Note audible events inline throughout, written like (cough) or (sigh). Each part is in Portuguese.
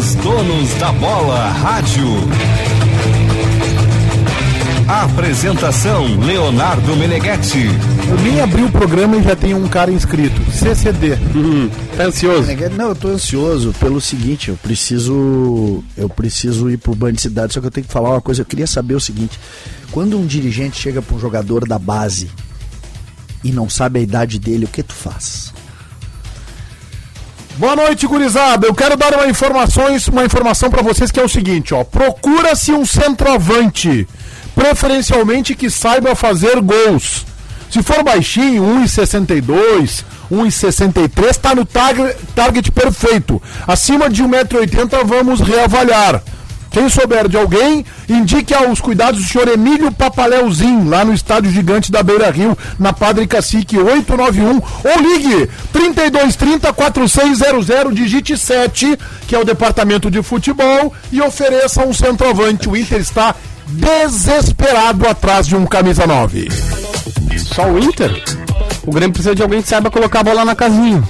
Os donos da bola rádio. Apresentação Leonardo Meneghetti. Eu nem abri o programa e já tem um cara inscrito. CCD. Uhum. Tá ansioso? Não, eu tô ansioso pelo seguinte, eu preciso eu preciso ir pro Band Cidade, só que eu tenho que falar uma coisa, eu queria saber o seguinte, quando um dirigente chega para um jogador da base e não sabe a idade dele, o que tu faz? Boa noite, gurizada. Eu quero dar uma informações, uma informação para vocês que é o seguinte, ó. Procura-se um centroavante preferencialmente que saiba fazer gols. Se for baixinho, 1,62, 1,63, está no target, perfeito. Acima de 1,80m, vamos reavaliar. Quem souber de alguém, indique aos cuidados do senhor Emílio Papaleuzinho, lá no Estádio Gigante da Beira Rio, na Padre Cacique 891, ou ligue 3230-4600, digite 7, que é o departamento de futebol, e ofereça um centroavante. O Inter está desesperado atrás de um camisa 9. Só o Inter? O Grêmio precisa de alguém que saiba colocar a bola na casinha.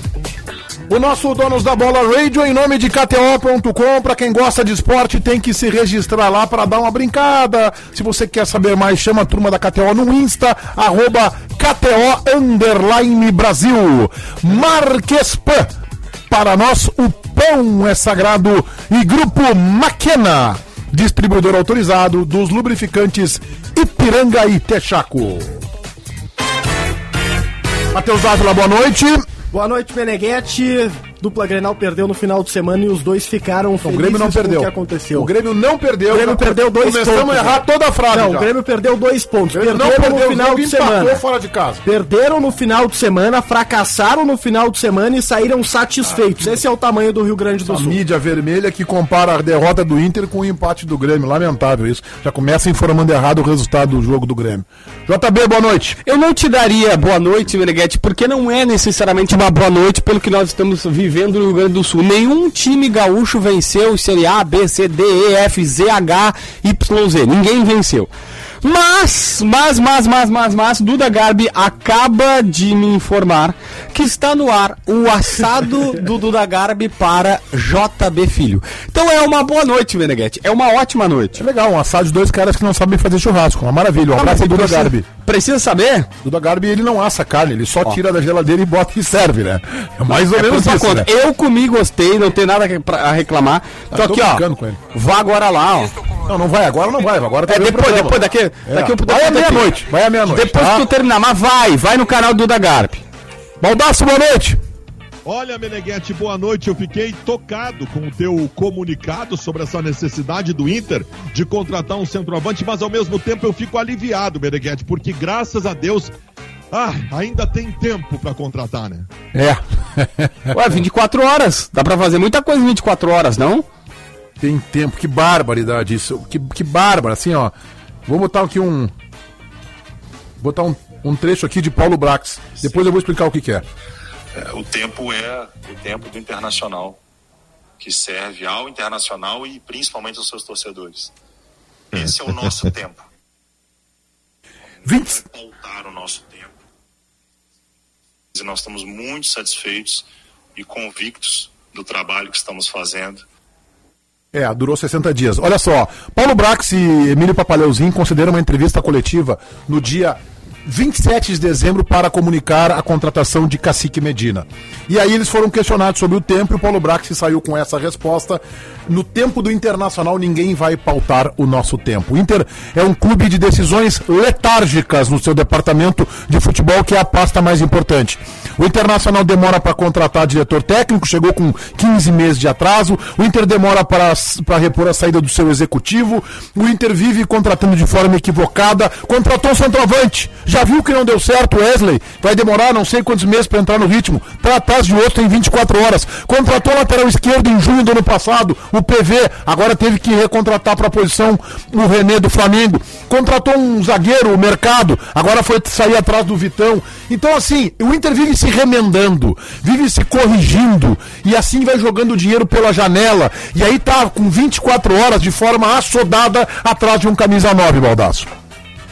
O nosso Donos da Bola Radio, em nome de KTO.com, para quem gosta de esporte, tem que se registrar lá para dar uma brincada. Se você quer saber mais, chama a turma da KTO no Insta, arroba KTO Underline Brasil. Marquespan, para nós o pão é sagrado e Grupo Maquena distribuidor autorizado dos lubrificantes Ipiranga e Texaco. Matheus Dávila, boa noite. Boa noite, Meneghete. Dupla Grenal perdeu no final de semana e os dois ficaram felizes o Grêmio não perdeu. o que aconteceu. O Grêmio não perdeu. O Grêmio perdeu dois Começamos pontos. Começamos a errar toda a frase Não, já. o Grêmio perdeu dois pontos. Ele Perderam não perdeu, no final o de semana. fora de casa. Perderam no final de semana, fracassaram no final de semana e saíram satisfeitos. Esse é o tamanho do Rio Grande do A Sul. mídia vermelha que compara a derrota do Inter com o empate do Grêmio. Lamentável isso. Já começa informando errado o resultado do jogo do Grêmio. JB, boa noite. Eu não te daria boa noite, Meneghete, porque não é necessariamente uma boa noite pelo que nós estamos vivendo no Rio Grande do Sul. Nenhum time gaúcho venceu Série A, B, C, D, E, F, Z, H, Y, Z. Ninguém venceu. Mas, mas, mas, mas, mas, mas, Duda Garbi acaba de me informar que está no ar o assado (laughs) do Duda Garbi para JB Filho. Então é uma boa noite, Meneghete. É uma ótima noite. É legal, um assado de dois caras que não sabem fazer churrasco. Uma maravilha. Um Ah, abraço Duda precisa- Garbi. Precisa saber? Duda Garbi, ele não assa carne, ele só tira da geladeira e bota e serve, né? É mais ou É menos isso, conta. né? Eu comi, gostei, não tem nada pra- reclamar. Tô tô aqui, ó. brincando com ele. Vá agora lá, ó. Não, não vai agora, não vai. Agora tá É o depois, programa. Daqui. É. daqui um- Vai à meia-noite, vai à meia-noite. Depois tá? que tu terminar, mas vai, vai no canal do Duda Garp. Baldaço, boa noite. Olha, Meneghete, boa noite. Eu fiquei tocado com o teu comunicado sobre essa necessidade do Inter de contratar um centroavante, mas ao mesmo tempo eu fico aliviado, Meneghete, porque graças a Deus ah, ainda tem tempo para contratar, né? É. (laughs) Ué, 24 horas. Dá pra fazer muita coisa em 24 horas, não? Tem tempo, que barbaridade isso. Que, que bárbaro, assim, ó. Vou botar aqui um. Botar um, um trecho aqui de Paulo Brax. Depois eu vou explicar o que, que é. É, o tempo é o tempo do internacional, que serve ao internacional e principalmente aos seus torcedores. Esse é o nosso (laughs) tempo. 20. Pautar o nosso tempo. E nós estamos muito satisfeitos e convictos do trabalho que estamos fazendo. É, durou 60 dias. Olha só, Paulo Brax e Emílio Papaleuzinho concederam uma entrevista coletiva no dia 27 de dezembro para comunicar a contratação de Cacique Medina. E aí eles foram questionados sobre o tempo e o Paulo Brax saiu com essa resposta. No tempo do Internacional, ninguém vai pautar o nosso tempo. O Inter é um clube de decisões letárgicas no seu departamento de futebol, que é a pasta mais importante. O Internacional demora para contratar diretor técnico, chegou com 15 meses de atraso. O Inter demora para repor a saída do seu executivo. O Inter vive contratando de forma equivocada. Contratou um centroavante. Já viu que não deu certo, Wesley? Vai demorar não sei quantos meses para entrar no ritmo. Tá atrás de outro em 24 horas. Contratou lateral esquerdo em junho do ano passado, o PV. Agora teve que recontratar para a posição o René do Flamengo. Contratou um zagueiro, o Mercado. Agora foi sair atrás do Vitão. Então, assim, o Inter vive se remendando, vive se corrigindo. E assim vai jogando dinheiro pela janela. E aí tá com 24 horas de forma assodada atrás de um camisa 9, Baldaço.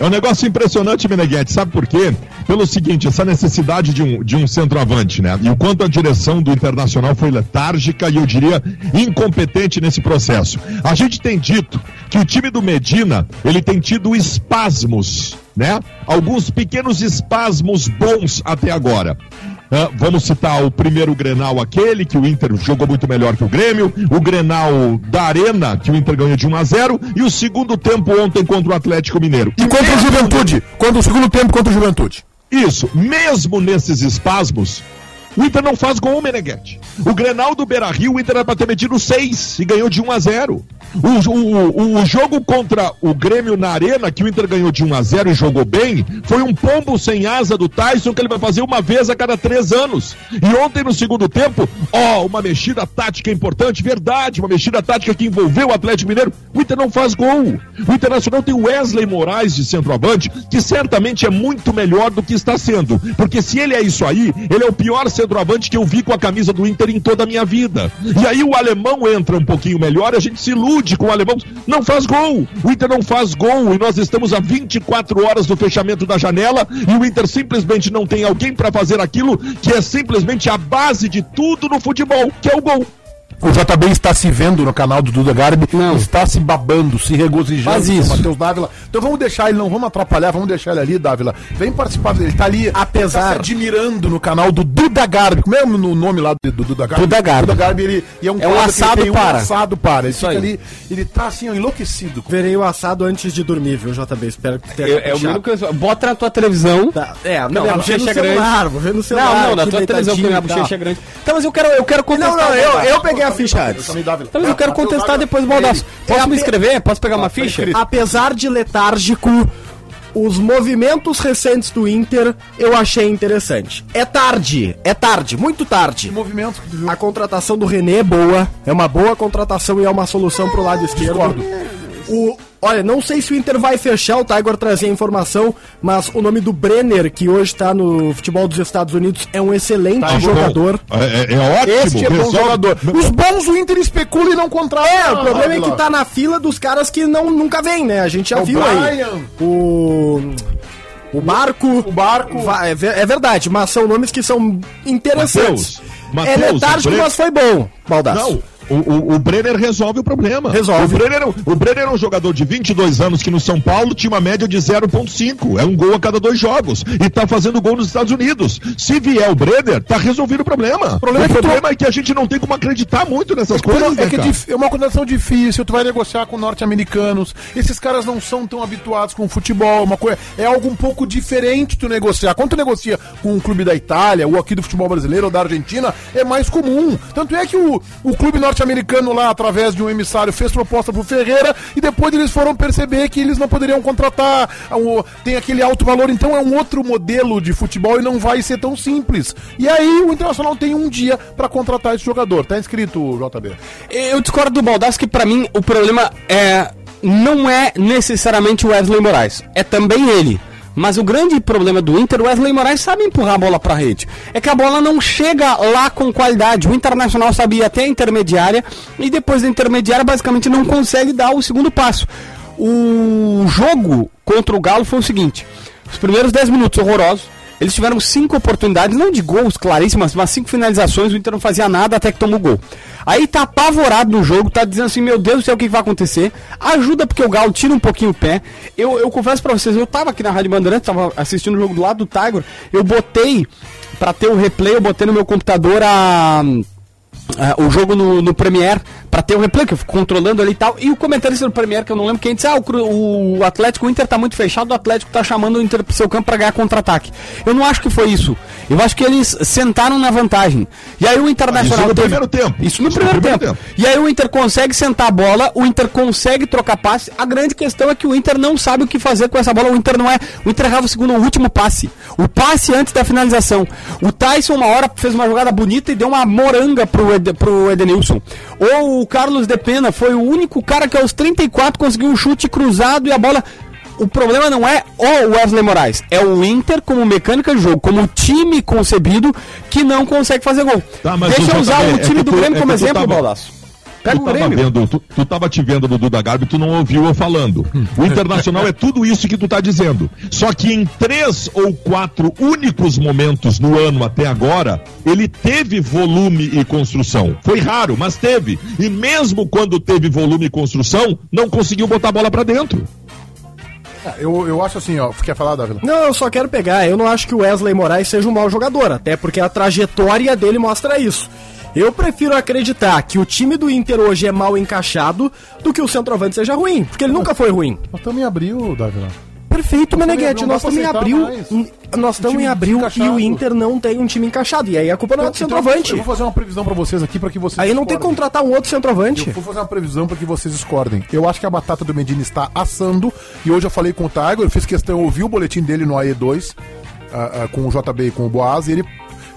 É um negócio impressionante, Meneghete. Sabe por quê? Pelo seguinte, essa necessidade de um, de um centroavante, né? E o quanto a direção do Internacional foi letárgica e eu diria incompetente nesse processo. A gente tem dito que o time do Medina, ele tem tido espasmos, né? Alguns pequenos espasmos bons até agora. Ah, vamos citar o primeiro Grenal aquele, que o Inter jogou muito melhor que o Grêmio, o Grenal da Arena, que o Inter ganhou de 1 a 0 e o segundo tempo ontem contra o Atlético Mineiro. E contra o Juventude. Contra o segundo tempo contra o Juventude. Isso, mesmo nesses espasmos, o Inter não faz gol, Meneghetti. O Grenal do Beira Rio, o Inter era para ter metido 6 e ganhou de 1 a 0. O, o, o, jogo contra o Grêmio na Arena, que o Inter ganhou de 1 a 0 e jogou bem, foi um pombo sem asa do Tyson que ele vai fazer uma vez a cada três anos. E ontem, no segundo tempo, ó, uma mexida tática importante, verdade, uma mexida tática que envolveu o Atlético Mineiro. O Inter não faz gol. O Internacional tem Wesley Moraes de centroavante, que certamente é muito melhor do que está sendo. Porque se ele é isso aí, ele é o pior centroavante que eu vi com a camisa do Inter em toda a minha vida. E aí o alemão entra um pouquinho melhor, a gente se ilude com o alemão, não faz gol. O Inter não faz gol e nós estamos a 24 horas do fechamento da janela e o Inter simplesmente não tem alguém para fazer aquilo que é simplesmente a base de tudo no futebol, que é o gol. O JB está se vendo no canal do Duda Garbi, Não. está se babando, se regozijando Faz com o isso. Matheus Dávila. Então vamos deixar ele, não vamos atrapalhar, vamos deixar ele ali, Dávila. Vem participar dele, ele tá ali, Apesar- tá se admirando no canal do Duda Garbi. Como é o nome lá do, do Duda Garbi? Duda Garbi. Duda Garbi, ele, e é um, É um ele assado tem para. Um assado para. Ele fica aí. ali, ele tá assim, ó, enlouquecido. Verei o assado antes de dormir, viu, JB? Espero que tenha É, é o mesmo que eu, bota na tua televisão. Tá, É, Não, não, no bochecha é celular, grande. vou ver no celular. Não, não, na tua televisão que e bochecha é grande. Então, mas eu quero, eu quero contestar. Não, não, eu, eu peguei a ficha antes. Mas eu quero contestar depois, ele- Baldaço. Posso É me inscrever? Posso pegar uma tá ficha? Apesar de letárgico, os movimentos recentes do Inter eu achei interessante. É tarde, é tarde, muito tarde. Movimentos? A contratação do René é boa, é uma boa contratação e é uma solução pro lado esquerdo. Discordo. O, olha, não sei se o Inter vai fechar, o Tiger trazia a informação, mas o nome do Brenner, que hoje tá no futebol dos Estados Unidos, é um excelente Tá jogador. É, é- é ótimo. Este é bom resolve- jogador. Os bons o Inter especula e não contrata. É, o problema é que tá na fila dos caras que não, nunca vem, né? A gente já O viu aí. Brian. O. O Barco. O Barco. É, é verdade, mas são nomes que são interessantes. Mateus, é Mateus, letárgico, o Bre- mas foi bom, Baldaço. Não, o, o, o Brenner resolve o problema. Resolve. O Brenner, o Brenner é um jogador de 22 anos que no São Paulo tinha uma média de 0,5. É um gol a cada dois jogos. E tá fazendo gol nos Estados Unidos. Se vier o Brenner, tá resolvido o problema. O problema problema, é que tu- é que a gente não tem como acreditar muito nessas Pô, coisas, é né, que é, cara? dif- é uma condição difícil, tu vai negociar com norte-americanos. Esses caras não são tão habituados com o futebol, uma coisa, é algo um pouco diferente tu negociar. Quando tu negocia com um clube da Itália, ou aqui do futebol brasileiro, ou da Argentina, é mais comum. Tanto é que o, o clube norte-americano lá, através de um emissário, fez proposta pro Ferreira e depois eles foram perceber que eles não poderiam contratar. tem aquele alto valor, então é um outro modelo de futebol e não vai ser tão simples. E aí o Internacional tem um dia pra contratar esse jogador. Tá inscrito, JB? Eu discordo do Baldasso que pra mim o problema é não é necessariamente o Wesley Moraes, é também ele. Mas o grande problema do Inter, o Wesley Moraes sabe empurrar a bola pra rede. É que a bola não chega lá com qualidade. O Internacional sabia até a intermediária e depois da intermediária basicamente não consegue dar o segundo passo. O jogo contra o Galo foi o seguinte: os primeiros 10 minutos horrorosos, eles tiveram cinco oportunidades, não de gols claríssimas, mas cinco finalizações, o Inter não fazia nada até que tomou gol. Aí tá apavorado no jogo, tá dizendo assim, meu Deus do céu, o que vai acontecer? Ajuda porque o Galo tira um pouquinho o pé. Eu, eu confesso pra vocês, eu tava aqui na Rádio Bandeirantes, tava assistindo o jogo do lado do Tiger, eu botei, pra ter o replay, eu botei no meu computador a... O jogo no, no Premiere pra ter o replay, que eu fico controlando ali e tal. E o comentarista do Premiere, que eu não lembro quem disse: Ah, o, o Atlético, o Inter tá muito fechado, o Atlético tá chamando o Inter pro seu campo pra ganhar contra-ataque. Eu não acho que foi isso. Eu acho que eles sentaram na vantagem. E aí o Internacional. Isso no teve- primeiro tempo. Isso no Isso no primeiro, primeiro tempo. E aí o Inter consegue sentar a bola, o Inter consegue trocar passe. A grande questão é que o Inter não sabe o que fazer com essa bola. O Inter não é. O Inter errava o segundo, o último passe. O passe antes da finalização. O Tyson, uma hora, fez uma jogada bonita e deu uma moranga pro, Ed, pro Edenilson. Ou o Carlos de Pena foi o único cara que aos 34 conseguiu um chute cruzado e a bola. O problema não é o Wesley Moraes, é o Inter como mecânica de jogo, como time concebido que não consegue fazer gol. Tá, Deixa eu usar JB, o é time que do tu- Grêmio é como exemplo, tava- Baldaço. Pega tu o tava Grêmio. vendo, tu, tu tava te vendo no Duda Garbi, tu não ouviu eu falando. O Internacional é tudo isso que tu tá dizendo. Só que em três ou quatro únicos momentos no ano até agora, ele teve volume e construção. Foi raro, mas teve. E mesmo quando teve volume e construção, não conseguiu botar a bola pra dentro. É, eu, eu acho assim, ó. Quer falar, Dávila? Não, eu só quero pegar. Eu não acho que o Wesley Moraes seja um mau jogador, até porque a trajetória dele mostra isso. Eu prefiro acreditar que o time do Inter hoje é mal encaixado do que o centroavante seja ruim, porque ele nunca foi ruim. Nós estamos em abril, Dávila. Perfeito, Meneghete, nós estamos em abril. mais. Nós estamos em abril e o Inter não tem um time encaixado. E aí a culpa não é do Então, centroavante. Eu vou fazer uma previsão pra vocês aqui pra que vocês Aí não tem que contratar um outro centroavante. Eu vou fazer uma previsão para que vocês discordem. Eu acho que a batata do Medina está assando. E hoje eu falei com o Tiger, eu fiz questão, eu ouvi o boletim dele no AE2, ah, ah, com o JB e com o Boaz, e ele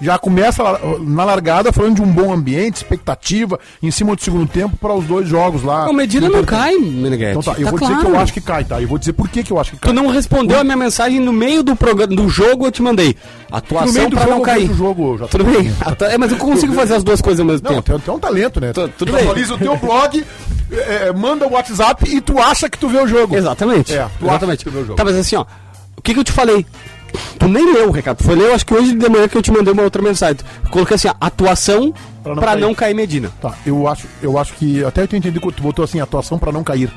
já começa na largada falando de um bom ambiente, expectativa, em cima do segundo tempo para os dois jogos lá. O Medina No não cai, Meneghete. Então tá, eu Tá vou dizer claro. que eu acho que cai, tá? Eu vou dizer por que, que eu acho que cai. Tu não respondeu a minha mensagem no meio do programa, do jogo, eu te mandei. Atuação no meio do pra jogo não cair. vejo o jogo, já Tudo bem. É, mas eu consigo fazer as duas coisas ao mesmo Não, tempo. tem, tem um talento, né? Tu- tudo tu atualiza o teu blog, é, é, manda o WhatsApp e tu acha que tu vê o jogo. Exatamente. É, tu Exatamente. acha que tu vê o jogo. Tá, mas assim, ó. O que, que eu te falei? Tu nem leu o recado. Foi ler, eu acho que hoje de manhã que eu te mandei uma outra mensagem. Coloquei assim, ó, atuação Pra pra não não, cair. cair Medina. Tá, eu acho, eu acho que. Até eu te entendi que tu botou assim, atuação pra não cair.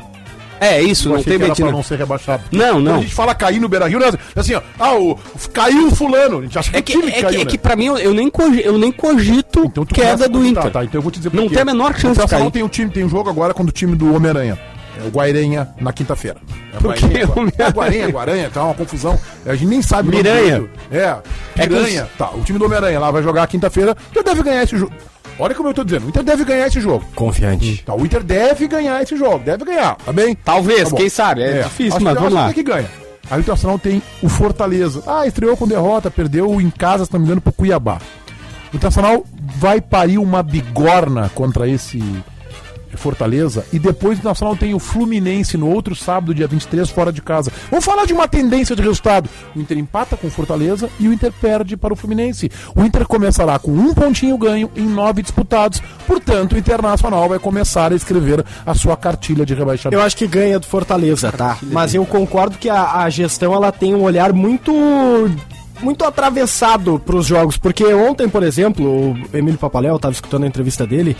É, isso, Eu não tem que Medina. pra não ser rebaixado. Não, não. Quando a gente fala cair no Beira Rio, né? assim, ó, ah, o, caiu o fulano. A gente acha que É o que, time é, que, caiu. é né? que pra mim eu, nem, cogi- eu nem cogito Então queda do Inter. Tá, então eu vou te dizer Não tem a menor chance o de cair. tem um time, tem um jogo agora contra o time do Homem-Aranha. É o Guairenha na quinta-feira. É o Por que Guairenha? É Guarenha, Guaranha, tá uma confusão. A gente nem sabe. Miranha. É, É que Piranha. Tá, o time do Homem-Aranha lá vai jogar quinta-feira. O Inter deve ganhar esse jogo. Olha como eu tô dizendo, o Inter deve ganhar esse jogo. Confiante. Tá, o Inter deve ganhar esse jogo, deve ganhar, tá bem? Talvez, Tá quem sabe? É, difícil, acho mas que- vamos lá. que ganha. Aí o Internacional tem o Fortaleza. Ah, estreou com derrota, perdeu em casa, se não me engano, pro Cuiabá. O Internacional vai parir uma bigorna contra esse Fortaleza. E depois o Internacional tem o Fluminense no outro sábado, dia 23, fora de casa. Vamos falar de uma tendência de resultado. O Inter empata com o Fortaleza e o Inter perde para o Fluminense. O Inter começará com um pontinho ganho em nove disputados. Portanto, o Internacional vai começar a escrever a sua cartilha de rebaixamento. Eu acho que ganha do Fortaleza, tá? Mas eu concordo que a, a gestão ela tem um olhar muito muito atravessado para os jogos, porque ontem, por exemplo, o Emílio Papaléu estava escutando a entrevista dele,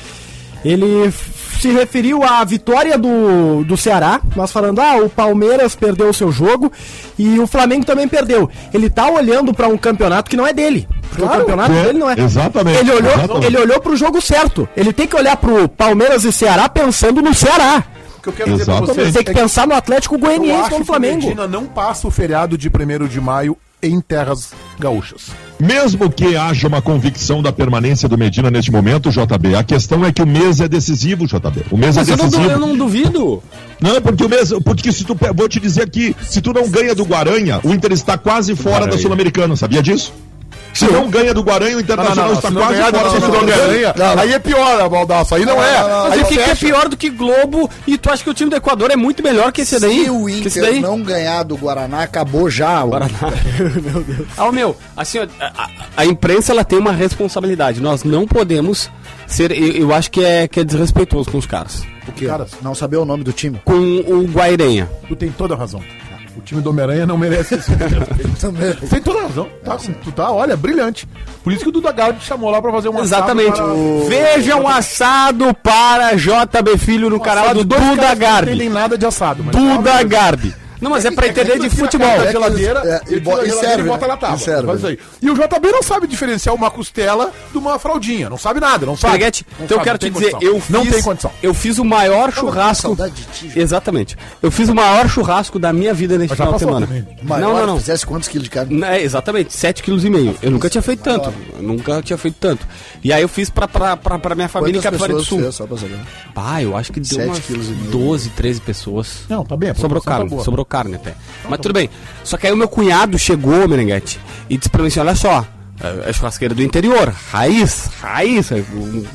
ele se referiu à vitória do, do Ceará, mas falando, ah, o Palmeiras perdeu o seu jogo e o Flamengo também perdeu. Ele tá olhando para um campeonato que não é dele. Porque Claro, o campeonato é, dele não é. exatamente, Ele olhou, exatamente. ele olhou pro jogo certo. Ele tem que olhar pro Palmeiras e Ceará pensando no Ceará. Que eu quero dizer pra vocês Tem que é que pensar no Atlético Goianiense acho contra o que Flamengo. Medina não passa o feriado de 1 de maio em terras gaúchas. Mesmo que haja uma convicção da permanência do Medina neste momento, JB, a questão é que o mês é decisivo, JB. O mês Mas é eu não, decisivo. eu não duvido. Não, porque o mês, porque se tu, vou te dizer aqui, se tu não ganha do Guaranha, o Inter está quase fora da Sul-Americana, sabia disso? Se não ganha do Guaranha, o Internacional está se não quase fora Sul-Americana. Sul-Americana, aí é pior, Baldaço, aí não, é. Mas aí o que, é pior do que Globo e tu acha que o time do Equador é muito melhor que esse daí? Se o Inter não ganhar do Guaraná, acabou já. o- (laughs) Ah, meu, assim, a, imprensa ela tem uma responsabilidade. Nós não podemos ser, eu, eu acho que é, que é desrespeitoso com os caras. O quê? Caras. Não saber o nome do time. Com o Guairenha. Tu tem toda a razão. O time do Homem-Aranha não merece isso. (laughs) Tem toda razão. Tá, tu tá, olha, brilhante. Por isso que o Duda Garbi chamou lá pra fazer um Exatamente. assado para- Veja um assado para JB Filho no Um canal do Duda que Não Garbi. entendem nada de assado. Duda Garbi. Não, mas é pra entender de futebol. Da geladeira, É, e bo- e geladeira serve, e bota né? na tábua. E serve. Aí. E o JB não sabe diferenciar uma costela de uma fraldinha. Não sabe nada, não sabe. Peguete, Não então eu sabe, quero te não dizer, condição. eu fiz, Não tem condição. Eu fiz o maior churrasco. saudade de ti. Exatamente. Eu fiz o maior churrasco da minha vida já final de semana. Maior, Não, não, não. Fizesse quantos quilos de carne? É, exatamente, 7,5 kg. Eu nunca tinha feito tanto. Eu nunca tinha feito tanto. E aí eu fiz pra, pra, pra, pra minha família em Capivari do pessoas Sul. fez, só pra saber? Pá, eu acho que deu umas quilos e meio. 12, 13 pessoas. Não, tá bem. Sobrou tá carne, boa. sobrou carne até. Mas tudo bem. Só que aí o meu cunhado chegou, Meneghete, e disse pra mim assim: olha só, é é churrasqueira do interior, raiz, raiz. um-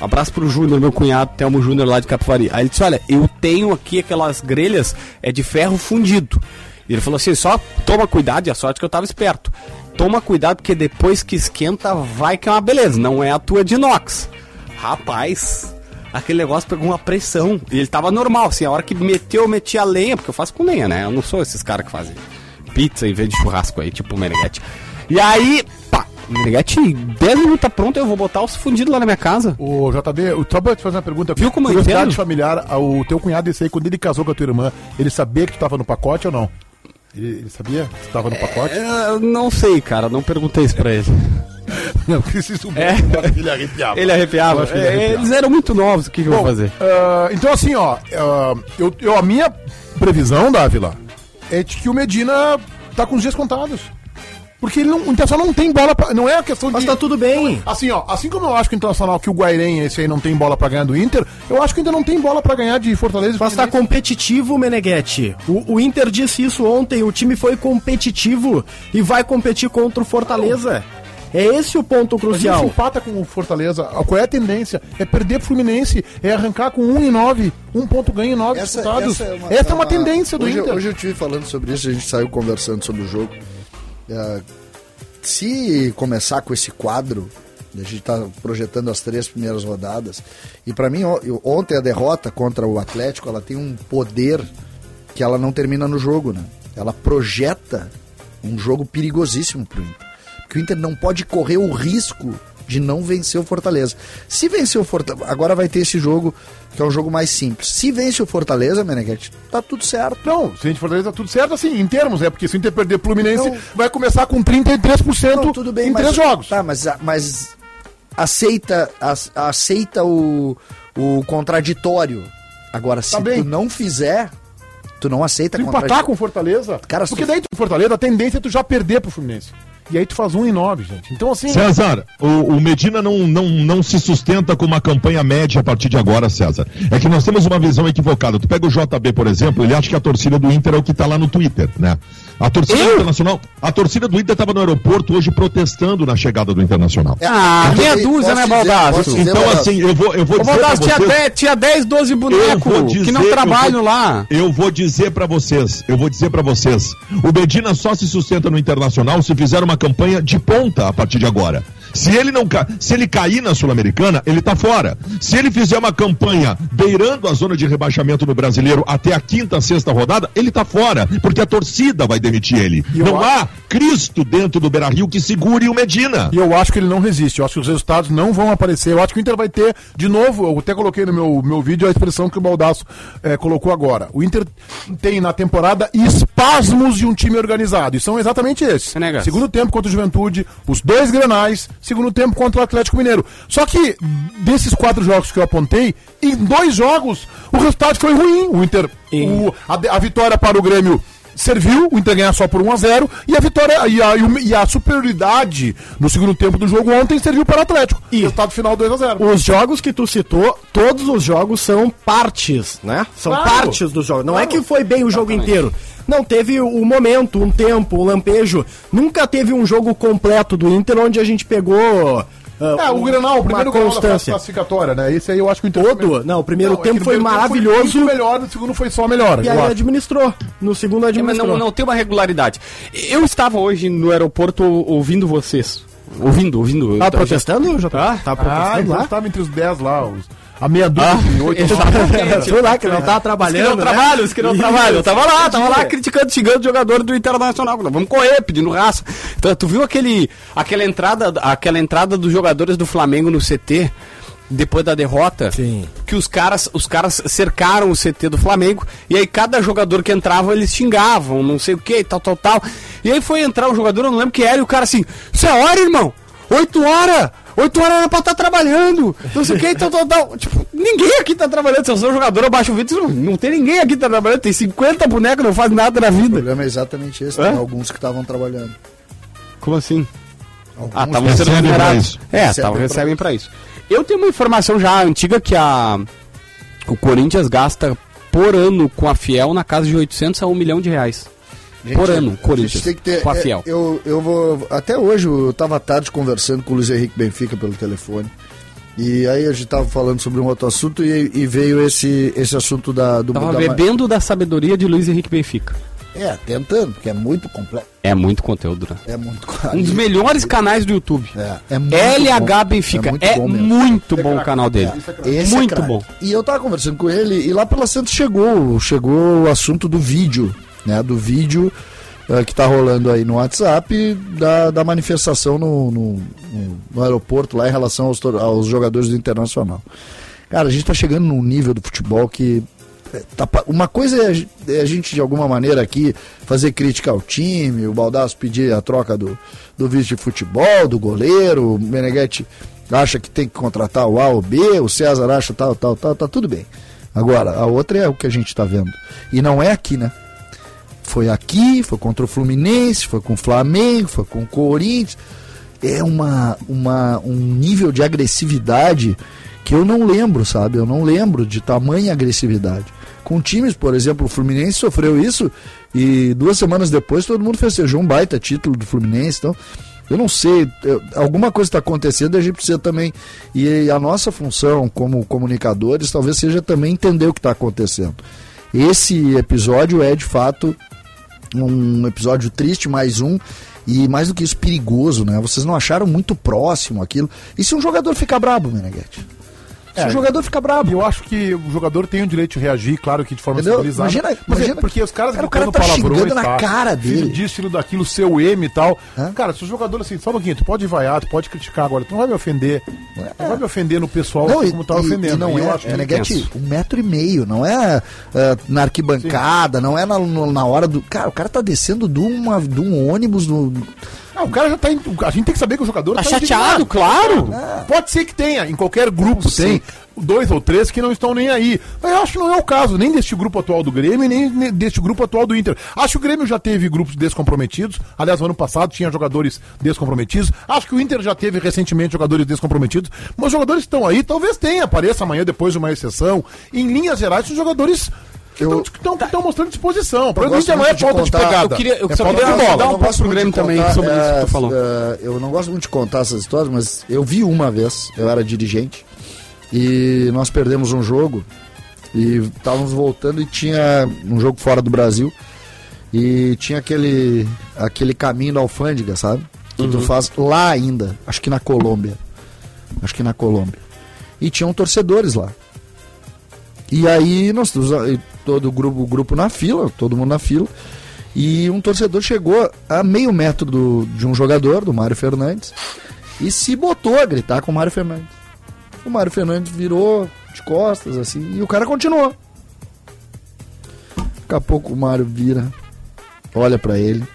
abraço pro Júnior, meu cunhado, Telmo Júnior lá de Capivari. Aí ele disse: olha, eu tenho aqui aquelas grelhas é de ferro fundido. E ele falou assim: só toma cuidado, e a sorte que eu tava esperto. Toma cuidado, porque depois que esquenta, vai que é uma beleza. Não é a tua de inox. Rapaz. Aquele negócio pegou uma pressão. E ele tava normal, assim, a hora que meteu, eu meti a lenha, porque eu faço com lenha, né? Eu não sou esses caras que fazem pizza em vez de churrasco aí, tipo o Meneghetti. E aí, pá, o Meneghetti, 10 minutos tá pronto, eu vou botar os fundidos lá na minha casa. O JB, o- só pra te fazer uma pergunta. Viu como eu Curiosidade entendo? familiar, o teu cunhado esse aí, quando ele casou com a tua irmã, ele sabia que tu tava no pacote ou não? Ele, ele sabia que tu tava no pacote? Eu não sei, cara, não perguntei isso pra ele. (laughs) Não, porque se É. ele arrepiava. Ele arrepiava. Eu acho que ele arrepiava. Eles eram muito novos, o que, que eu vou Bom, fazer? ah, então assim, ó, ah, eu, eu- a minha previsão, Dávila, é de que o Medina tá com os dias contados. Porque ele não, o Internacional não tem bola pra, Não é a questão Mas de. tá tudo bem. Assim, ó, assim como eu acho que o Internacional, que o Guairen, esse aí, não tem bola pra ganhar do Inter, eu acho que ainda não tem bola pra ganhar de Fortaleza. e Mas tá competitivo, Meneghetti. O, o Inter disse isso ontem. O time foi competitivo e vai competir contra o Fortaleza. É esse o ponto crucial. empata com o Fortaleza, qual é a tendência? É perder pro Fluminense, é arrancar com 1 em 9, um ponto ganho em 9 disputados. Essa é uma, tendência do hoje, Inter. Hoje eu estive falando sobre isso, a gente saiu conversando sobre o jogo. É, se começar com esse quadro, a gente está projetando as três primeiras rodadas, e para mim, ontem a derrota contra o Atlético, ela tem um poder que ela não termina no jogo, né? Ela projeta um jogo perigosíssimo pro Inter. Porque o Inter não pode correr o risco de não vencer o Fortaleza. Se vencer o Fortaleza, agora vai ter esse jogo que é um jogo mais simples. Se vence o Fortaleza, Meneghete, tá tudo certo. Não, se a gente Fortaleza tá tudo certo, assim, em termos, é porque se o Inter perder pro Fluminense, Não. vai começar com 33% Não, tudo bem, em mas, três jogos. Tá, mas, mas aceita, ac- aceita o, o contraditório. Agora, se Tá tu não fizer, tu não aceita Tu empatar com o Fortaleza, Cara, porque tu- daí tu Fortaleza, a tendência é tu já perder pro Fluminense. E aí tu faz 1 em 9, gente. Então assim, César, o, o Medina não, não, não se sustenta com uma campanha média a partir de agora, César. É que nós temos uma visão equivocada. Tu pega o JB, por exemplo, ele acha que a torcida do Inter é o que tá lá no Twitter, né? A torcida Eu? internacional, a torcida do Inter estava no aeroporto hoje protestando na chegada do Internacional. Ah, meia dúzia, né, dizer, Então, Baldasso? assim, eu vou, eu vou dizer Baldasso, tinha, vocês... 10, tinha 10, 12 Eu vou bonecos que não eu trabalham vou- lá. Eu vou dizer pra vocês, eu vou dizer pra vocês. O Medina só se sustenta no Internacional se fizer uma campanha de ponta a partir de agora. Se ele não ca... se ele cair na Sul-Americana, ele tá fora. Se ele fizer uma campanha beirando a zona de rebaixamento no Brasileiro até a quinta, sexta rodada, ele tá fora, porque a torcida vai demitir ele. eu Não acho- há Cristo dentro do Beira-Rio que segure o Medina. E eu acho que ele não resiste. Eu acho que os resultados não vão aparecer. Eu acho que o Inter vai ter, de novo, eu até coloquei no meu, meu vídeo a expressão que o Baldaço eh, colocou agora. O Inter tem na temporada espasmos de um time organizado. E são exatamente esses. Segundo tempo contra o Juventude, os dois grenais, segundo tempo contra o Atlético Mineiro. Só que, desses quatro jogos que eu apontei, em dois jogos, o resultado foi ruim. O Inter, o- a, a vitória para o Grêmio serviu, o Inter ganhar só por 1 a 0 e a vitória e a, e a superioridade no segundo tempo do jogo ontem serviu para o Atlético. E resultado final 2 a 0. Os jogos que tu citou, todos os jogos são partes, né? São Claro. partes dos jogos. Não é Claro. que foi bem o jogo inteiro. Não teve o momento, um tempo, um lampejo. Nunca teve um jogo completo do Inter onde a gente pegou. Ah, É, o Grenal, o uma primeiro Grenal da fase constância. classificatória, né? Esse aí eu acho que o Inter Todo? Não, o primeiro é que tempo no foi primeiro maravilhoso. muito melhor, no segundo foi só melhor. E aí acho. administrou. No segundo É, mas administrou. não, não tem uma regularidade. Eu estava hoje no aeroporto ouvindo vocês. Ouvindo, ouvindo. Tá protestando? Já tá, tá Ah, protestando então lá? estava entre os 10 lá, os, a meia dúzia Ah, de 8 exatamente. Sei lá, que não tá trabalhando. Os que não né? trabalham, os que não trabalham. Eu tava lá, tava lá criticando, xingando o jogador do Internacional. Vamos correr, pedindo raça. Então, tu viu aquele, aquela, entrada, aquela entrada dos jogadores do Flamengo no CT? Depois da derrota, Sim. que os caras, os caras cercaram o CT do Flamengo e aí cada jogador que entrava eles xingavam, não sei o que, tal, tal, tal. E aí foi entrar o jogador, eu não lembro que era, e o cara assim: Isso é hora, irmão! Oito horas! Oito horas era pra estar trabalhando! Não sei o que, tal, tal, tal. Tipo, ninguém aqui tá trabalhando. Se eu sou jogador, eu baixo o vídeo, não, não tem ninguém aqui que tá trabalhando. Tem 50 bonecos, não faz nada na O vida. problema é exatamente esse, Hã? tem alguns que estavam trabalhando. Como assim? Alguns Ah, estavam sendo pra remunerados. isso. É, Recebem tavam, pra recebem pra isso. Eu tenho uma informação já antiga que a o Corinthians gasta por ano com a Fiel na casa de 800 a 1 milhão de reais. Por ano, a gente Corinthians, tem que ter- com a é, Fiel. eu, eu vou. Até hoje, eu tava à tarde conversando com o Luiz Henrique Benfica pelo telefone. E aí a gente tava falando sobre um outro assunto e, e veio esse, esse assunto da, do Tava da- bebendo da sabedoria de Luiz Henrique Benfica. É, tentando, porque é muito complexo. É muito conteúdo, né? É muito (laughs) Um dos melhores canais do YouTube. É, é muito LH bom. Benfica. É muito É bom muito bom o canal dele. Esse é Muito bom. E eu tava conversando com ele e lá pela Santos chegou, chegou o assunto do vídeo, né? Do vídeo eh, que tá rolando aí no WhatsApp da, da manifestação no, no, no- aeroporto lá em relação aos, aos jogadores do Internacional. Cara, a gente tá chegando num nível do futebol que eh, tá uma coisa é é a gente de alguma maneira aqui fazer crítica ao time, o Baldasso pedir a troca do, do vice de futebol, do goleiro, o Meneghetti acha que tem que contratar o A ou B, o César acha tal, tal, tal, tá tudo bem. Agora, a outra é o que a gente tá vendo. E não é aqui, né? Foi aqui, foi contra o Fluminense, foi com o Flamengo, foi com o Corinthians. É uma, uma, um nível de agressividade que eu não lembro, sabe? Eu não lembro de tamanha agressividade. Com times, por exemplo, o Fluminense sofreu isso e duas semanas depois todo mundo festejou um baita título do Fluminense. Então, eu não sei, eu- alguma coisa está acontecendo, a gente precisa também. E a nossa função como comunicadores talvez seja também entender o que está acontecendo. Esse episódio é de fato um episódio triste, mais um. E mais do que isso, perigoso, né? Vocês não acharam muito próximo aquilo. E se um jogador ficar brabo, Meneghete? Se É, o jogador ficar brabo. E eu acho que o jogador tem o direito de reagir, claro que de forma Entendeu? civilizada. Imagina- Mas é imagina- porque os caras Cara, o cara tá xingando na cara Filho dele. disso, filho daquilo, seu M e tal. Hã? Cara, se o jogador assim, só um pouquinho, tu pode vaiar, tu pode criticar agora, tu não vai me ofender. Não vai me ofender no pessoal Não, e, como tá e- ofendendo. e não é, é Neguete, tenso. um metro e meio, não é é, na arquibancada, não é na, na hora do. Cara, o cara tá descendo de, uma, de um ônibus no. Ah, o cara já tá. em- A gente tem que saber que o jogador Tá chateado, indignado. claro. Pode ser que tenha, em qualquer grupo tem dois ou três que não estão nem aí. Mas eu acho que não é o caso, nem deste grupo atual do Grêmio, nem ne- deste grupo atual do Inter. Acho que o Grêmio já teve grupos descomprometidos. Aliás, no ano passado tinha jogadores descomprometidos. Acho que o Inter já teve recentemente jogadores descomprometidos. Mas os jogadores estão aí, talvez tenha, apareça amanhã depois de uma exceção. Em linhas gerais, são jogadores Eu- estão mostrando disposição. Para o não é de falta de contar- pegada. Eu queria- eu é só queria dar bola. um gosto pro Grêmio também contar, sobre isso que tu é, falou. é, eu não gosto muito de contar essas histórias, mas eu vi uma vez, eu era dirigente, e nós perdemos um jogo, e estávamos voltando e tinha um jogo fora do Brasil, e tinha aquele, aquele caminho da alfândega, sabe? Que tu faz lá ainda, acho que na Colômbia. Acho que na Colômbia. E tinham torcedores lá. E aí nós todo o grupo, grupo na fila, todo mundo na fila. E um torcedor chegou a meio metro do, de um jogador, do Mário Fernandes, e se botou a gritar com o Mário Fernandes. O Mário Fernandes virou de costas, assim, e o cara continuou. Daqui a pouco o Mário vira, olha pra ele,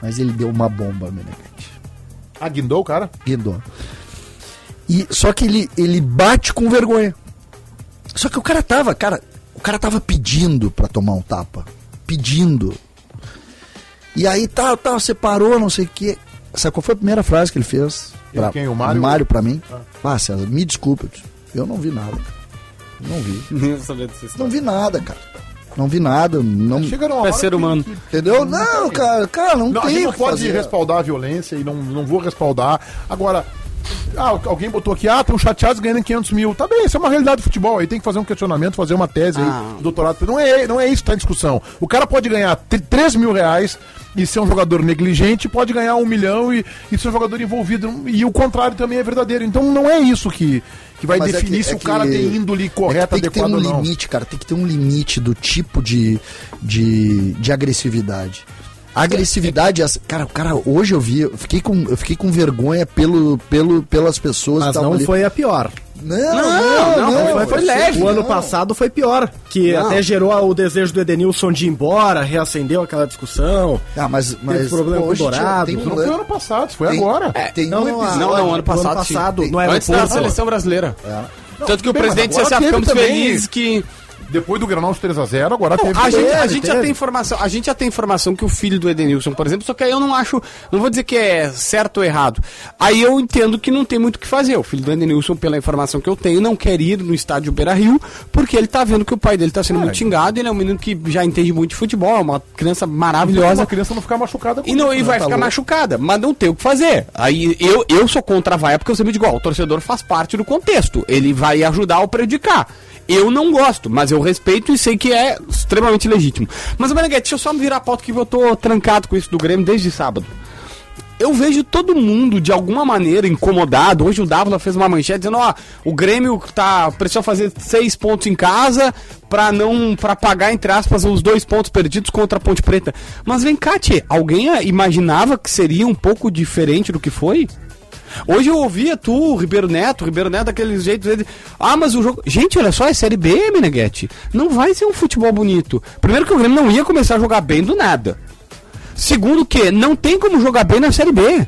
mas ele deu uma bomba, Meneghetti. Ah, guindou o cara? Guindou. E, só que ele, ele bate com vergonha. Só que o cara tava, cara, cara tava pedindo pra tomar um tapa. Pedindo. E aí tal, tal, separou, não sei o quê. Sabe qual foi a primeira frase que ele fez? Ele quem? O Mário? Mário pra mim. Ah, César, me desculpa. eu não vi nada. Não vi. Não vi nada, cara. Não vi (laughs) nada. Não, Chega numa É ser humano. que- entendeu? Não, cara, cara, não, Não, a tem gente o não que pode fazer. respaldar a violência e não, não vou respaldar. Agora, ah, alguém botou aqui, ah, estão chateados ganhando 500 mil. Tá bem, isso é uma realidade do futebol. Aí tem que fazer um questionamento, fazer uma tese Ah. aí, doutorado. Não é, não é isso que tá em discussão. O cara pode ganhar tr- 3 mil reais e ser um jogador negligente, pode ganhar um milhão e, e ser um jogador envolvido. E o contrário também é verdadeiro. Então não é isso que, que vai Mas é definir que- se é o cara que- tem índole é correta, tem que ter adequada um ou não. limite, cara. Tem que ter um limite do tipo de, de, de agressividade. A agressividade, cara, o cara, hoje eu vi, eu fiquei com, eu fiquei com vergonha pelo, pelo, pelas pessoas Mas não ali. foi a pior. Não, não, não, não, foi- foi leve. O ano passado foi pior. Que Não. até gerou o desejo do Edenilson de ir embora, reacendeu aquela discussão. Ah, mas, mas problema com o Dourado. tem um não foi ano passado, foi tem- agora. tem Não, um não, episódio- Não, não, ano do ano passado. passado, sim. no Antes da aeroporto. seleção brasileira. Tanto que o presidente teve ficamos também. felizes que. Depois do Granal de 3x0, agora Não, teve. a gente, a teve, gente já teve. tem informação, a gente já tem informação que o filho do Edenilson, por exemplo, só que aí eu não acho, não vou dizer que é certo ou errado. Aí eu entendo que não tem muito o que fazer. O filho do Edenilson, pela informação que eu tenho, não quer ir no estádio Beira-Rio, porque ele tá vendo que o pai dele tá sendo muito xingado, ele é um menino que já entende muito de futebol, é uma criança maravilhosa. a criança não ficar machucada E, não, e né? vai Tá ficar louco. machucada, mas não tem o que fazer. Aí eu, eu sou contra a vaia porque eu sempre digo, ó, o torcedor faz parte do contexto. Ele vai ajudar ou prejudicar. Eu não gosto, mas eu respeito e sei que é extremamente legítimo. Mas, Meneghete, deixa eu só me virar a pauta que eu tô trancado com isso do Grêmio desde sábado. Eu vejo todo mundo, de alguma maneira, incomodado. Hoje o Dávila fez uma manchete dizendo, ó, o Grêmio tá, precisou fazer seis pontos em casa pra não, para pagar, entre aspas, os dois pontos perdidos contra a Ponte Preta. Mas vem cá, alguém imaginava que seria um pouco diferente do que foi? Hoje eu ouvia tu, o Ribeiro Neto, o Ribeiro Neto daquele jeito dele. Ah, mas o jogo. Gente, olha só, é Série B, Meneghete. Não vai ser um futebol bonito. Primeiro que o Grêmio não ia começar a jogar bem do nada. Segundo que não tem como jogar bem na Série B.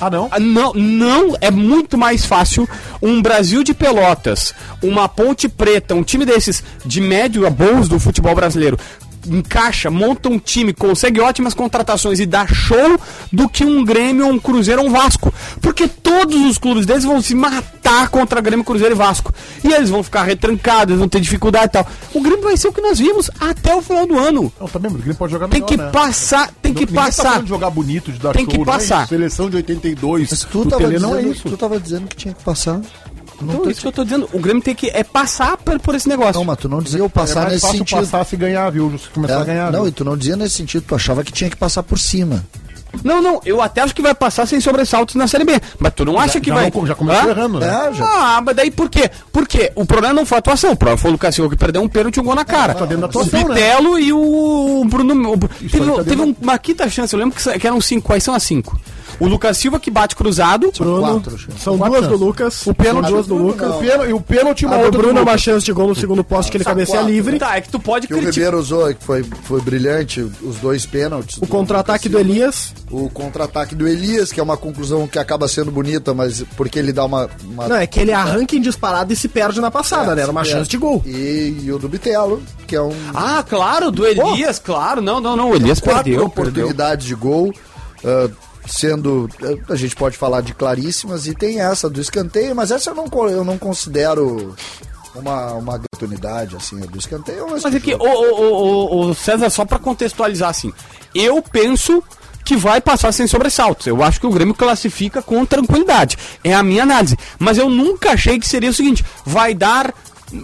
Ah, não? Ah, Não, não é muito mais fácil um Brasil de Pelotas, uma Ponte Preta, um time desses de médio a bons do futebol brasileiro. Encaixa, monta um time, consegue ótimas contratações e dá show do que um Grêmio, um Cruzeiro ou um Vasco. Porque todos os clubes deles vão se matar contra Grêmio, Cruzeiro e Vasco. E eles vão ficar retrancados, eles vão ter dificuldade e tal. O Grêmio vai ser o que nós vimos até o final do ano. Não, também, mas o Grêmio pode jogar Tem melhor, que né? passar, tem que Tá passar. de jogar bonito, de dar Tem que show, não é passar. isso. Seleção de 82. Mas tu do tava, dizendo, não é isso. tu tava dizendo que tinha que passar. Não Então, tô isso que eu tô dizendo. O Grêmio tem que é passar por, por esse negócio. Não, mas tu não dizia eu É passar mais nesse fácil sentido. passar se ganhar, viu? Se começar É, a ganhar. não, viu? e tu não dizia nesse sentido, tu achava que tinha que passar por cima. Não, não, eu até acho que vai passar sem sobressaltos na Série B. Mas tu não acha que já vai. não- já começou Hã? errando, né? É, já. Ah, mas daí por quê? Porque o problema não foi a atuação. O problema foi o Lucas Silva que perdeu um pênalti e um gol na cara. tá dentro da o atuação, né? Pitelo e o Bruno. o Isso teve tá teve um- uma quinta chance, eu lembro que, que eram cinco. Quais são as cinco? O Lucas Silva que bate cruzado. Bruno, quatro, acho. são Quatro duas do chances. Lucas. O pênalti são duas do Lucas. O pênalti, e o pênalti uma do outra Bruno é uma chance de gol no segundo poste que ele cabeceia livre. Tá, é que tu pode Que o criticar. Ribeiro usou, que foi, foi brilhante, os dois pênaltis. O contra-ataque do Elias. O contra-ataque do Elias, que é uma conclusão que acaba sendo bonita, mas porque ele dá uma. uma Não, é que ele arranca em disparada e se perde na passada, né? Era uma É. chance de gol. E, e o do Bitelo, que é um. Ah, claro, do Elias, claro. Não, não, não. O Elias quatro perdeu. perdeu. oportunidades de gol. ah, sendo. A gente pode falar de claríssimas, e tem essa do escanteio, mas essa eu não, eu não considero uma, uma oportunidade, assim, do escanteio. Mas, Mas ô, ô, ô, ô, César, só pra contextualizar assim, eu penso que vai passar sem sobressaltos. Eu acho que o Grêmio classifica com tranquilidade. É a minha análise. Mas eu nunca achei que seria o seguinte: vai dar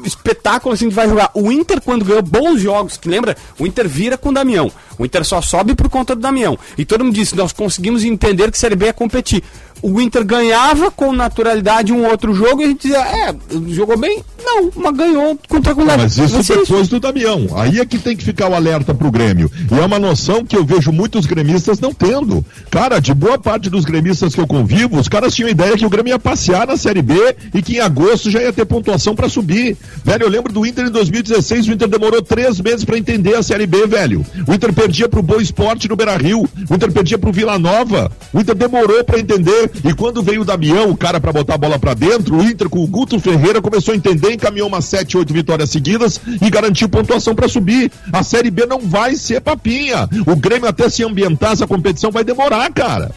espetáculo assim, vai jogar. O Inter, quando ganhou bons jogos, que lembra? O Inter vira com o Damião. O Inter só sobe por conta do Damião. E todo mundo disse: nós conseguimos entender que Série B é competir. O Inter ganhava com naturalidade um outro jogo e a gente dizia: é, jogou bem? Não, mas ganhou com tranquilidade. Mas isso ser depois do Damião. Aí é que tem que ficar o alerta pro Grêmio. E é uma noção que eu vejo muitos gremistas não tendo. Cara, de boa parte dos gremistas que eu convivo, os caras tinham ideia que o Grêmio ia passear na Série B e que em agosto já ia ter pontuação pra subir. Velho, eu lembro do Inter em 2016, o Inter demorou três meses pra entender a Série B, velho. O Inter perdia pro Boa Esporte no Beira Rio, o Inter perdia pro Vila Nova. O Inter demorou pra entender. E quando veio o Damião, o cara pra botar a bola pra dentro, o Inter com o Guto Ferreira começou a entender, encaminhou umas sete, oito vitórias seguidas e garantiu pontuação pra subir. A Série B não vai ser papinha. O Grêmio até se ambientar essa competição vai demorar, cara.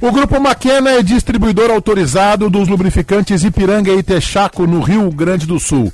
O Grupo Maquena é distribuidor autorizado dos lubrificantes Ipiranga e Texaco no Rio Grande do Sul.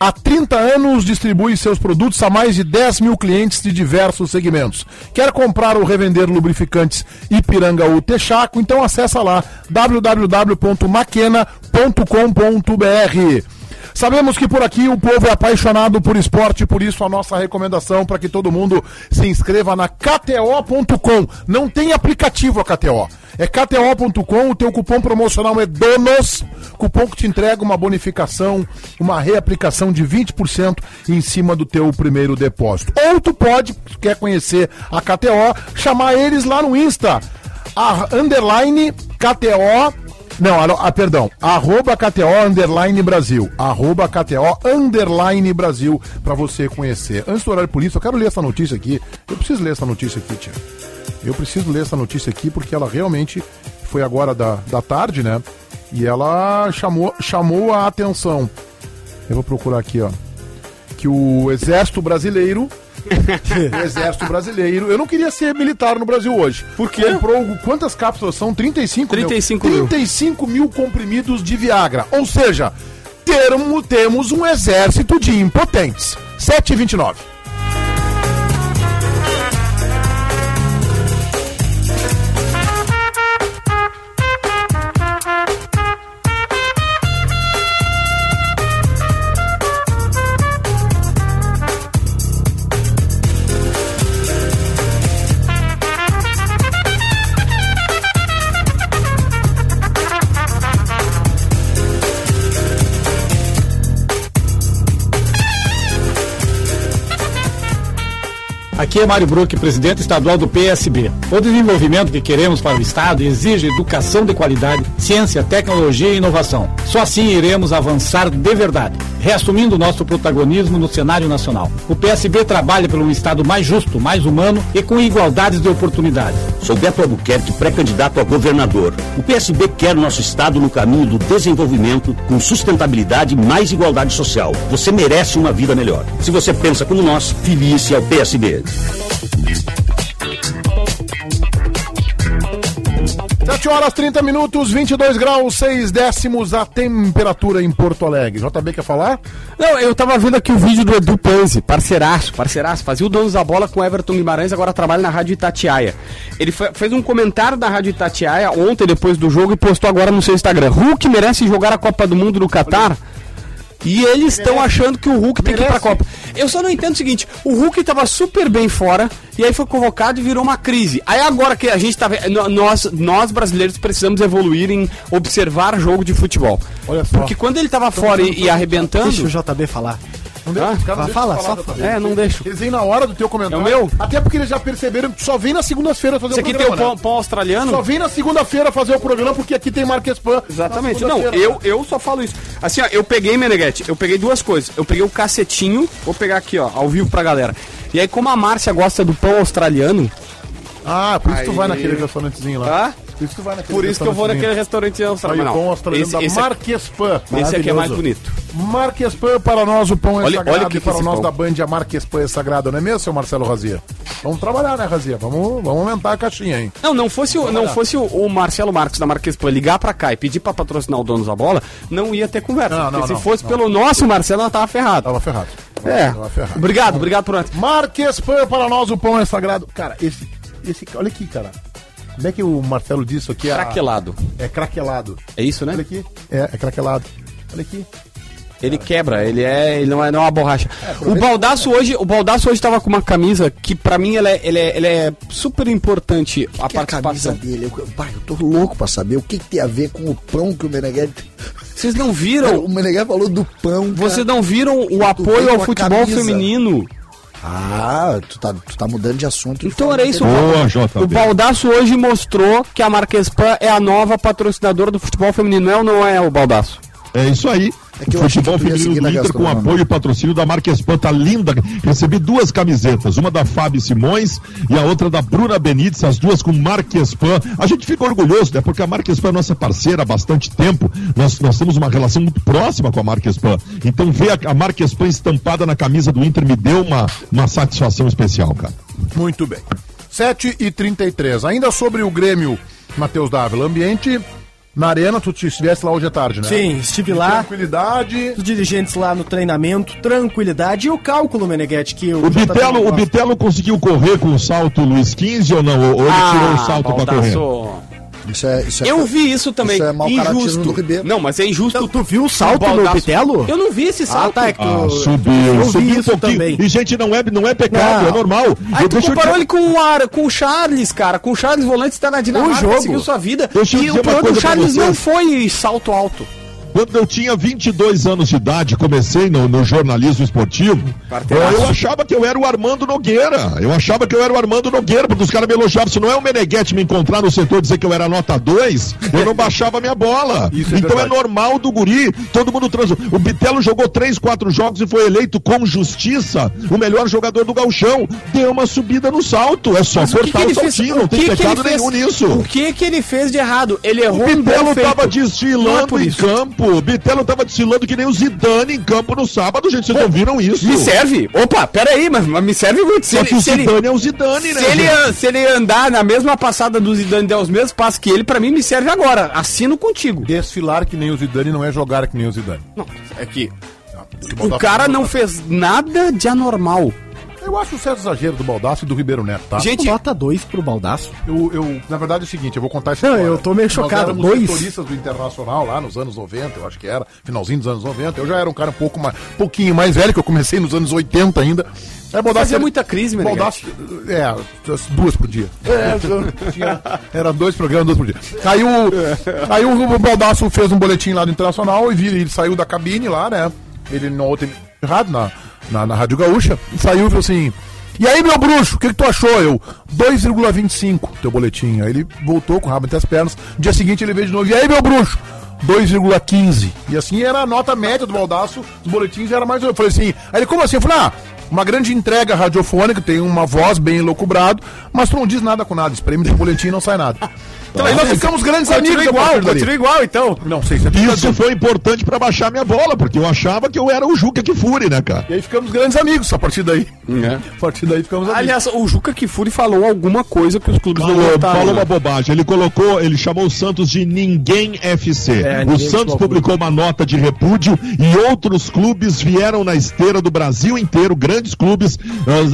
Há 30 anos distribui seus produtos a mais de 10 mil clientes de diversos segmentos. Quer comprar ou revender lubrificantes Ipiranga ou Texaco? Então acessa lá www.maquena.com.br. Sabemos que por aqui o povo é apaixonado por esporte, por isso a nossa recomendação para que todo mundo se inscreva na KTO.com. Não tem aplicativo a KTO. É KTO.com, o teu cupom promocional é DONOS, cupom que te entrega uma bonificação, uma reaplicação de 20% em cima do teu primeiro depósito. Ou tu pode, quer conhecer a KTO, chamar eles lá no Insta, a underline KTO não, aro- ah, perdão. Arroba KTO Underline Brasil. Arroba KTO Underline Brasil pra você conhecer. Antes do horário polícia, eu quero ler essa notícia aqui. Eu preciso ler essa notícia aqui, tia. Eu preciso ler essa notícia aqui porque ela realmente foi agora da, da tarde, né? E ela chamou, chamou a atenção. Eu vou procurar aqui, ó. Que o Exército Brasileiro. (laughs) o Exército Brasileiro. Eu não queria ser militar no Brasil hoje. Por quê? Comprou quantas cápsulas são? 35 mil. 35 mil. 35 mil comprimidos de Viagra. Ou seja, termo, temos um exército de impotentes. 7,29. Aqui é Mário Bruck, presidente estadual do PSB. O desenvolvimento que queremos para o Estado exige educação de qualidade, ciência, tecnologia e inovação. Só assim iremos avançar de verdade, reassumindo nosso protagonismo no cenário nacional. O PSB trabalha por um Estado mais justo, mais humano e com igualdades de oportunidades. Sou Beto Albuquerque, pré-candidato a governador. O PSB quer nosso Estado no caminho do desenvolvimento, com sustentabilidade e mais igualdade social. Você merece uma vida melhor. Se você pensa como nós, filie-se ao PSB. 7 horas 30 minutos, 22 graus, 6 décimos a temperatura em Porto Alegre. JB quer falar? Não, eu tava vendo aqui o vídeo do Edu Panzi, parceiraço, parceiraço, fazia o Donos da Bola com Everton Guimarães, agora trabalha na Rádio Itatiaia. Ele fe- fez um comentário da Rádio Itatiaia ontem, depois do jogo, e postou agora no seu Instagram. Hulk merece jogar a Copa do Mundo no Catar? E eles estão achando que o Hulk tem que ir pra Copa. Eu só não entendo o seguinte: o Hulk tava super bem fora, e aí foi convocado e virou uma crise. Aí agora que a gente tá. ve- no- Nós, nós brasileiros precisamos evoluir em observar jogo de futebol. Olha só. Porque quando ele tava fora e, e arrebentando. Deixa o JB falar. Não deixa, Ah, os caras não fala, deixam só falar, JB. É, não deixo. Eles vêm na hora do teu comentário. É o meu? Até porque eles já perceberam que tu só vem na segunda-feira fazer Isso o aqui tem programa. o pão, né? pão australiano? Só vem na segunda-feira fazer o programa porque aqui tem Marques Pan. Exatamente. Não, eu, eu só falo isso. Assim, ó, eu peguei, Meneghete, eu peguei duas coisas. Eu peguei o cacetinho, vou pegar aqui, ó, ao vivo pra galera. E aí, como a Márcia gosta do pão australiano, Ah, por isso tu Aí. vai naquele restaurantezinho lá. tá? Por isso tu vai naquele Por isso que eu vou naquele restaurante Aí o pão australiano esse, da esse, Marques Pan. esse aqui é mais Maravilhoso. bonito. Marques Pan, para nós o pão é Olha- sagrado olha que e que para esse nós pão. da Band a Marques Pan é sagrado, não é mesmo, seu Marcelo Razia? Vamos trabalhar, né, Razia? Vamos, vamos aumentar a caixinha, hein? Não, não fosse, o, não fosse o, o Marcelo Marques da Marques Pan ligar pra cá e pedir pra patrocinar o dono da bola, não ia ter conversa. Não, porque não, se não, fosse pelo nosso Marcelo, ela tava ferrado. Tava ferrado. É. Tava ferrado. Obrigado, obrigado por antes. Marques Pan, para nós o pão é sagrado. Cara, esse, esse. Olha aqui, cara. Como é que o Marcelo disse isso aqui? É a- Craquelado. É craquelado. É isso, né? Olha aqui. É, é craquelado. Olha aqui. Ele quebra, ele é, ele não é, não é uma borracha. o aproveita- Baldaço hoje, o Baldaço hoje tava com uma camisa que pra mim ela é, ela é, ela é super importante a que é a camisa participação. dele? Eu, pai, eu tô louco pra saber o que, que tem a ver com o pão que o Meneghetti... Vocês não Cara, viram? (laughs) o Meneghetti falou do pão, Vocês cara. não viram o apoio ao futebol feminino? Ah, tu tá, tu tá mudando de assunto. Então era isso. Boa, o. Baldaço hoje mostrou que a Marquespan é a nova patrocinadora do futebol feminino. É ou não é o Baldaço? É isso aí. É que eu achei Futebol feminino do Inter com apoio e patrocínio da Pan, tá linda. Recebi duas camisetas, uma da Fábio Simões e a outra da Bruna Benites, as duas com Marques Pan. A gente fica orgulhoso, né? Porque a Marques Pan é nossa parceira há bastante tempo. Nós, nós temos uma relação muito próxima com a Marques Pan. Então ver a, a Marques Pan estampada na camisa do Inter me deu uma, uma satisfação especial, cara. Muito bem. 7 e 33 Ainda sobre o Grêmio, Matheus Dávila. Ambiente na arena, tu estivesse lá hoje à tarde, né? Sim, estive lá. Tranquilidade. Os dirigentes lá no treinamento, tranquilidade e o cálculo, Meneghetti, que o, O Bitelo, o. Bitelo conseguiu correr com o salto Luiz 15 ou não? Ou ou ele tirou o salto pra correr? Isso é, isso é Eu vi isso também. Isso é mau caratismo injusto. do Ribeiro. Não, mas é injusto. Então, tu viu o salto O no Bitelo? Eu não vi esse Ah, salto. tá, é que tu... Ah, subiu, eu vi subiu um pouquinho. também. E, gente, não é, não é pecado, Não. é normal. Aí Eu- tu comparou te- ele com o, Ar, com o Charles, cara. Com o Charles Volante está na Dinamarca, jogo. seguiu sua vida. Deixa e o problema que o coisa pra Charles não foi salto alto. Quando eu tinha 22 anos de idade, comecei no, no jornalismo esportivo, eu achava que eu era o Armando Nogueira. Eu achava que eu era o Armando Nogueira, porque os caras me elogiavam. Se não é o Meneghetti me encontrar no setor e dizer que eu era nota 2, eu não baixava minha bola. (laughs) Isso é então é verdade. normal do guri, todo mundo trans. O Bitelo jogou 3, 4 jogos e foi eleito com justiça o melhor jogador do galchão. Deu uma subida no salto, é só Mas o que cortar que o, saltinho, O não tem pecado ele fez? nenhum nisso. O que que ele fez de errado? Ele errou O um Bitelo feito. tava é desfilando por em campo. O Bitelo tava desfilando que nem o Zidane em campo no sábado, gente. Vocês não viram isso? Me serve? Opa, peraí, mas, mas me serve muito. Se Só que ele, o se ele, Zidane é o Zidane, né? se ele, gente? se ele andar na mesma passada do Zidane e der os mesmos passos que ele, pra mim me serve agora. Assino contigo. Desfilar que nem o Zidane não é jogar que nem o Zidane. Não, é Que o cara não fez nada de anormal. Eu acho um certo exagero do Baldaço e do Ribeiro Neto, tá? Gente, Nota 2 pro Baldaço. Eu, eu, na verdade é o seguinte, eu vou contar essa Não, história. eu tô meio chocado, Nós dois. setoristas do Internacional lá nos anos 90, eu acho que era, finalzinho dos anos 90. Eu já era um cara um pouco mais, pouquinho mais velho, que eu comecei nos anos 80 ainda. É, Baldasso, Fazia muita crise. Baldasso, é, as duas por dia. É, tinha- era dois programas, dois por dia. Aí o, aí o Baldasso fez um boletim lá do Internacional e ele saiu da cabine lá, né? Ele não tem errado na, na, na Rádio Gaúcha, saiu e falou assim: E aí, meu bruxo, o que, que tu achou? Eu, 2,25, teu boletim. Aí ele voltou com o rabo entre as pernas. No dia seguinte ele veio de novo. E aí, meu bruxo? 2,15. E assim era a nota média do Baldaço, os boletins era mais. Eu falei assim. Aí ele, como assim? Eu falei, ah, uma grande entrega radiofônica, tem uma voz bem elocubrado, mas tu não diz nada com nada. Espreme do boletim e não sai nada. Então aí nós ficamos grandes Continua amigos igual, continua igual, então. Não sei se é Isso foi importante pra baixar minha bola, porque eu achava que eu era o Juca que fure, né, cara? E aí ficamos grandes amigos a partir daí. A partir daí ficamos amigos. Aliás, o Juca Kifuri falou alguma coisa que os clubes não Falou, gostaram. falou né? uma bobagem. Ele colocou, ele chamou o Santos de Ninguém FC. É, o ninguém Santos ficou publicou uma nota de repúdio e outros clubes vieram na esteira do Brasil inteiro, grandes clubes,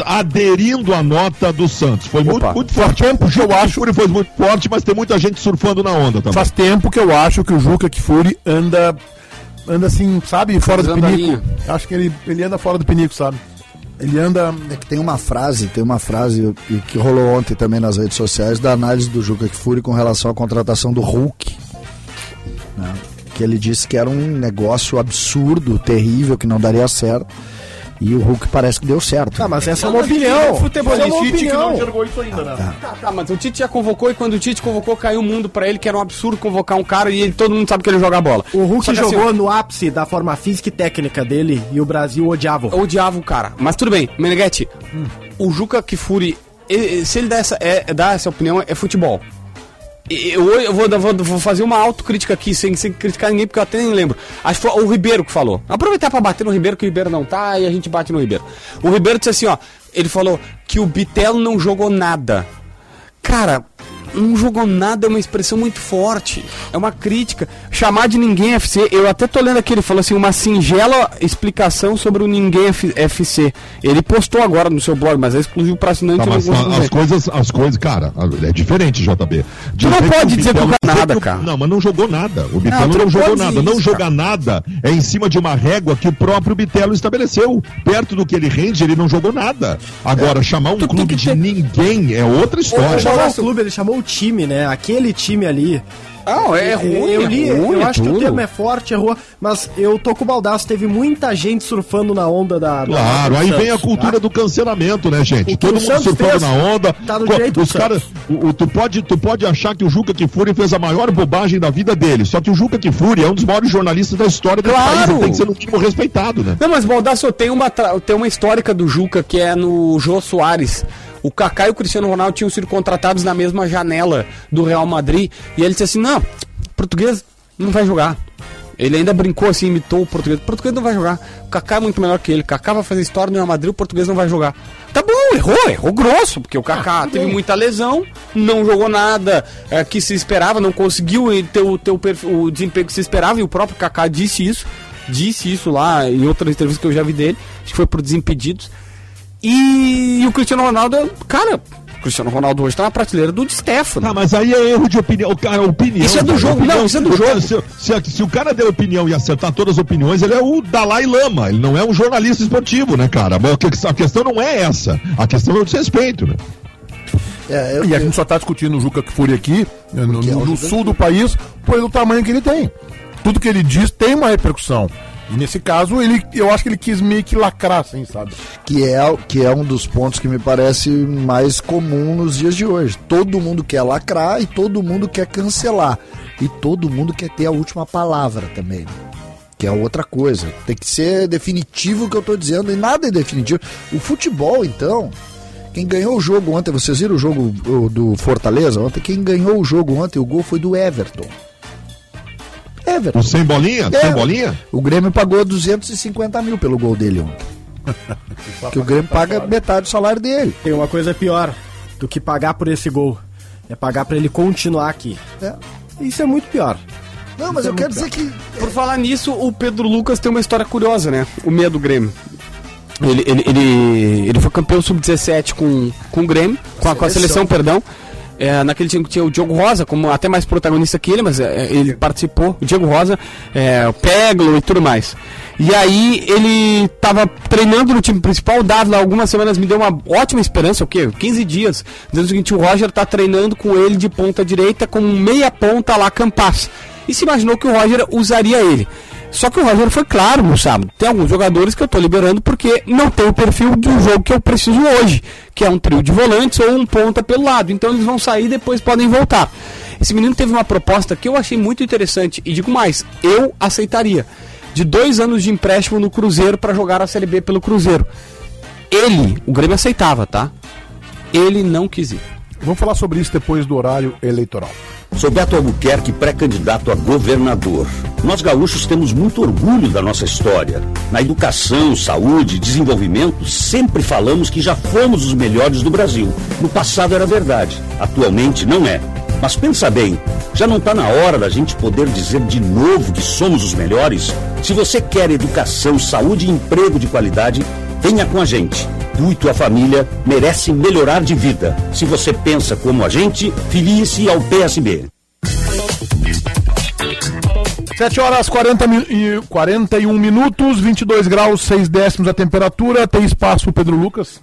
aderindo à nota do Santos. Foi muito, muito forte. tempo que eu acho- Fúria foi muito forte, mas tem muita gente surfando na onda também. Faz tempo que eu acho que o Juca Kfouri anda. Anda assim, sabe, fora do Cruzando a pinico. linha. Acho que ele, ele anda fora do pinico, sabe? Ele anda. É que tem uma frase, tem uma frase que- que rolou ontem também nas redes sociais da análise do Juca Kfouri com relação à contratação do Hulk. né? Que ele disse que era um negócio absurdo, terrível, que não daria certo. E o Hulk parece que deu certo. Ah, mas essa é uma opinião. Futebolista. Essa é uma Tite que não enxergou isso ainda, né? Tá, tá, mas o Tite já convocou e quando o Tite convocou caiu o mundo pra ele, que era um absurdo convocar um cara e ele, todo mundo sabe que ele joga bola. O Hulk assim, jogou no ápice da forma física e técnica dele e o Brasil odiava. Odiava o cara. Mas tudo bem, Meneghetti, o Juca Kifuri, e- se ele dá essa, é, dá essa opinião, é futebol. Eu, eu vou, vou, vou fazer uma autocrítica aqui, sem, sem criticar ninguém, porque eu até nem lembro. Acho que foi o Ribeiro que falou. Aproveitar pra bater no Ribeiro, que o Ribeiro não tá, e a gente bate no Ribeiro. O Ribeiro disse assim, ó, ele falou que o Bitelo não jogou nada. Cara, não jogou nada é uma expressão muito forte. É uma crítica. Chamar de ninguém FC, eu até tô lendo aqui, ele falou assim, uma singela explicação sobre o ninguém F- FC. Ele postou agora no seu blog, mas é exclusivo pra assinante. Tá, mas as coisas, as coisas, cara, é diferente, JB. Tu não pode dizer que joga nada, cara. Não, mas não jogou nada. O Bitelo tu não, não jogou nada. dizer Não isso, jogar nada é em cima de uma régua que o próprio Bitelo estabeleceu. Perto do que ele rende, ele não jogou nada. Agora, chamar um Tu clube que de ter- ninguém é outra Ele história. chamou o clube, ele chamou o time, né? Aquele time ali. Não, é ruim, eu é li, ruim, eu é acho que o termo é forte, é rua, mas eu tô com o baldaço. Teve muita gente surfando na onda da. da- Claro, aí vem a Santos, cultura tá? do cancelamento, né, gente? O Todo mundo Santos surfando fez na onda. tá no direito Os caras, o, o- tu pode, tu pode achar que o Juca Kfouri fez a maior bobagem da vida dele. Só que o Juca Kfouri é um dos maiores jornalistas da história do Claro! país. Ele tem que ser no mínimo respeitado, né? Não, mas Baldasso, tem uma, tra- tem uma histórica do Juca que é no Jô Soares. O Kaká e o Cristiano Ronaldo tinham sido contratados na mesma janela do Real Madrid. E ele disse assim: não, português não vai jogar. Ele ainda brincou assim, imitou o português. O português não vai jogar. O Kaká é muito melhor que ele. O Kaká vai fazer história no Real Madrid, o português não vai jogar. Tá bom, errou, errou grosso, porque o Kaká teve muita lesão, não jogou nada é, que se esperava, não conseguiu ter o, ter o, o desempenho que se esperava, e o próprio Kaká disse isso. Disse isso lá em outra entrevista que eu já vi dele, acho que foi por Desimpedidos. E, o Cristiano Ronaldo, cara, o Cristiano Ronaldo hoje tá na prateleira do Di Stefano. Ah, mas aí é erro de opinião. Cara, opinião. Isso é do cara, jogo, opinião- não, isso é do jogo. Se, se- se o cara der opinião e acertar todas as opiniões, ele é o Dalai Lama. Ele não é um jornalista esportivo, né, cara? Mas a que- a questão não é essa. A questão é o desrespeito, né? É, eu- E a gente só tá discutindo o Juca Kfouri aqui, no, é no- no Juca sul do país, pelo tamanho que ele tem. Tudo que ele diz tem uma repercussão. E nesse caso, ele, eu acho que ele quis meio que lacrar, assim, sabe? que é, que é um dos pontos que me parece mais comum nos dias de hoje. Todo mundo quer lacrar e todo mundo quer cancelar. E todo mundo quer ter a última palavra também. né? Que é outra coisa. Tem que ser definitivo o que eu tô dizendo, e nada é definitivo. O futebol, então. Quem ganhou o jogo ontem, vocês viram o jogo do Fortaleza ontem? Quem ganhou o jogo ontem, o gol foi do Everton. Everton. O sem bolinha? É, Sem bolinha? O Grêmio pagou 250 mil pelo gol dele ontem. (laughs) que o Grêmio paga metade do salário dele. Tem uma coisa pior do que pagar por esse gol. É pagar pra ele continuar aqui. É. Isso é muito pior. Não, mas Isso é eu quero muito dizer que. Por falar nisso, o Pedro Lucas tem uma história curiosa, né? O meia do Grêmio. Ele, ele, ele, ele foi campeão sub-17 com, com o Grêmio, com a, com a seleção, perdão. É, naquele time que tinha o Diogo Rosa, como até mais protagonista que ele, mas é, ele participou, o Diego Rosa, é, o Peglo e tudo mais. E aí ele tava treinando no time principal, o Dávila algumas semanas me deu uma ótima esperança, o quê? 15 dias. Dizendo o seguinte, o Roger tá treinando com ele de ponta direita com meia ponta lá Campas. E se imaginou que o Roger usaria ele. Só que o Roger foi claro no sábado. Tem alguns jogadores que eu tô liberando porque não tem o perfil do jogo que eu preciso hoje, que é um trio de volantes ou um ponta pelo lado. Então eles vão sair e depois podem voltar. Esse menino teve uma proposta que eu achei muito interessante e digo mais, eu aceitaria. De dois anos de empréstimo no Cruzeiro para jogar a Série B pelo Cruzeiro. Ele, o Grêmio aceitava, tá? Ele não quis ir. Vamos falar sobre isso depois do horário eleitoral. Sou Beto Albuquerque, pré-candidato a governador. Nós gaúchos temos muito orgulho da nossa história. Na educação, saúde, desenvolvimento, sempre falamos que já fomos os melhores do Brasil. No passado era verdade, atualmente não é. Mas pensa bem, já não está na hora da gente poder dizer de novo que somos os melhores? Se você quer educação, saúde e emprego de qualidade, venha com a gente. Tu e tua família merecem melhorar de vida. Se você pensa como a gente, filie-se ao PSB. 7 horas 40 mi e 41 minutos, 22 graus, 6 décimos a temperatura. Tem espaço pro Pedro Lucas?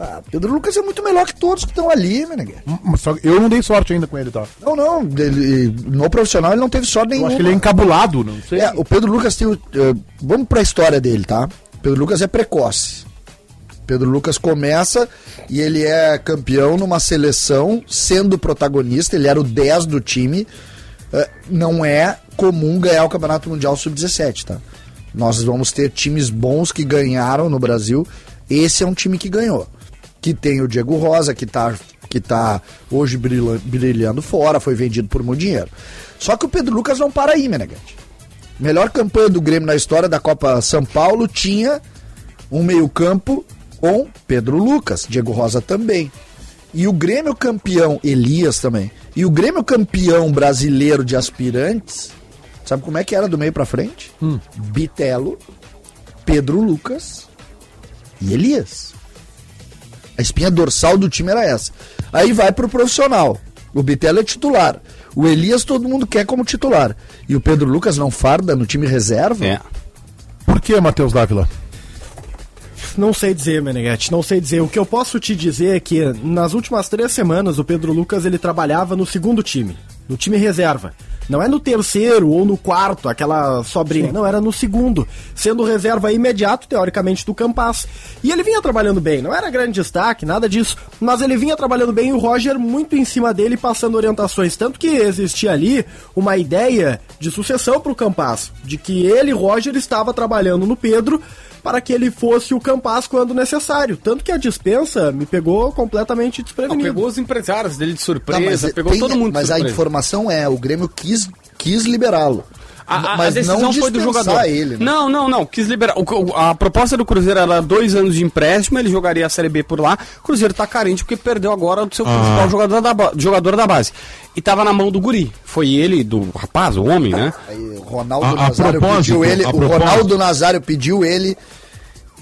Ah, Pedro Lucas é muito melhor que todos que estão ali, Meneghete. Hum, Eu não dei sorte ainda com ele, tá? Não, não. Ele, no profissional ele não teve sorte Eu nenhuma. acho que ele é encabulado, não sei. É, o Pedro Lucas tem eh, vamos pra história dele, tá? Pedro Lucas é precoce. Pedro Lucas começa e ele é campeão numa seleção, sendo protagonista, ele era o 10 do time. Eh, não é comum ganhar o Campeonato Mundial Sub-17, tá? Nós vamos ter times bons que ganharam no Brasil. Esse é um time que ganhou. Que tem o Diego Rosa, que tá, que tá hoje brilha- brilhando fora, foi vendido por muito dinheiro. Só que o Pedro Lucas não para aí, Meneghete. Melhor campanha do Grêmio na história da Copa São Paulo tinha um meio-campo com Pedro Lucas, Diego Rosa também. E o Grêmio campeão, Elias também. E o Grêmio campeão brasileiro de aspirantes, sabe como é que era do meio pra frente? Bitelo, Pedro Lucas e Elias. A espinha dorsal do time era essa. Aí vai pro profissional. O Bitelo é titular. O Elias todo mundo quer como titular. E o Pedro Lucas não farda no time reserva? É. Por que, Matheus Dávila? Não sei dizer, Meneghete, não sei dizer. O que eu posso te dizer é que nas últimas três semanas o Pedro Lucas ele trabalhava no segundo time, no time reserva. Não é no terceiro ou no quarto, aquela sobrinha. Não, era no segundo, sendo reserva imediato, teoricamente, do Campas. E ele vinha trabalhando bem, não era grande destaque, nada disso. Mas ele vinha trabalhando bem e o Roger muito em cima dele, passando orientações. Tanto que existia ali uma ideia de sucessão para o Campas, de que ele, Roger, estava trabalhando no Pedro para que ele fosse o Campas quando necessário. Tanto que a dispensa me pegou completamente Não, desprevenido. pegou os empresários dele de Tá, surpresa, mas pegou tem- todo mundo de Mas a informação é, o Grêmio quis, quis liberá-lo. A, a- a mas decisão não foi do jogador. ele, né? Não, não, não. Quis liberar. O- o- a proposta do Cruzeiro era dois anos de empréstimo, ele jogaria a Série B por lá. O Cruzeiro tá carente porque perdeu agora o seu Ah. principal jogador da, jogador da base. E tava na mão do Guri. Foi ele, do rapaz, o homem, né? Aí Ronaldo A- a Nazário pediu ele, o. Ronaldo Nazário pediu ele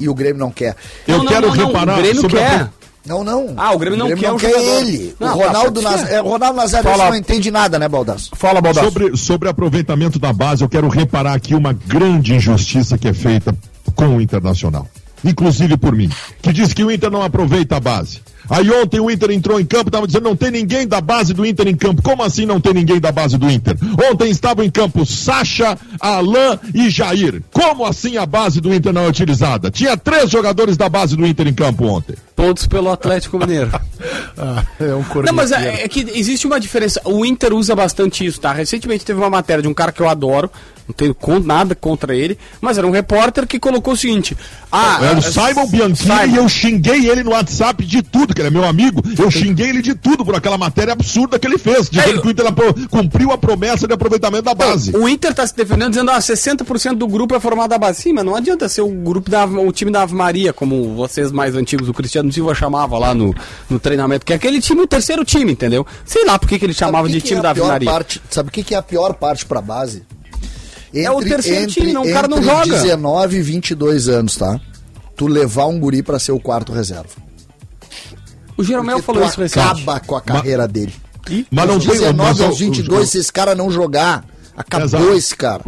e o Grêmio não quer. Eu Não, quero não, não, reparar O Grêmio sobre a quer. Não, não. Ah, o Grêmio não quer o jogador. ele. Não, o tá, Ronaldo, ser. Naz... é, o Ronaldo Nazário Fala. não entende nada, né, Baldasso? Fala, Baldasso. Sobre, sobre aproveitamento da base, eu quero reparar aqui uma grande injustiça que é feita com o Internacional. Inclusive por mim, que diz que o Inter não aproveita a base. Aí ontem o Inter entrou em campo, estava dizendo não tem ninguém da base do Inter em campo. Como assim não tem ninguém da base do Inter? Ontem estavam em campo Sacha, Alain e Jair. Como assim a base do Inter não é utilizada? Tinha três jogadores da base do Inter em campo ontem. Todos pelo Atlético Mineiro. (laughs) Ah, é um Não, mas é, é que existe uma diferença. O Inter usa bastante isso, tá? Recentemente teve uma matéria de um cara que eu adoro, não tenho nada contra ele, mas era um repórter que colocou o seguinte: Ah, Era o ah, Simon Bianchini Simon. e eu xinguei ele no WhatsApp de tudo, que ele é meu amigo. Eu xinguei ele de tudo por aquela matéria absurda que ele fez, dizendo É, que o Inter cumpriu a promessa de aproveitamento da base. O Inter tá se defendendo dizendo ah, 60% do grupo é formado da base. Sim, mas não adianta ser o grupo da o time da Ave Maria, como vocês mais antigos, o Cristiano Silva chamava lá no, no treinamento, que é aquele time, o terceiro time, entendeu? Sei lá por que, que ele chamava Sabe o de que que time é da a Ave pior Maria. parte? Sabe o que, que é a pior parte pra base? É o terceiro time, não, o cara não entre joga. 19 e 22 anos, tá? Tu levar um guri pra ser o quarto reserva. O Jeromel Porque falou tu isso recente. acaba com a carreira dele. Mas não Dos tem 19 mas, aos o- 22, o- se esse cara não jogar, acabou Exato. esse cara.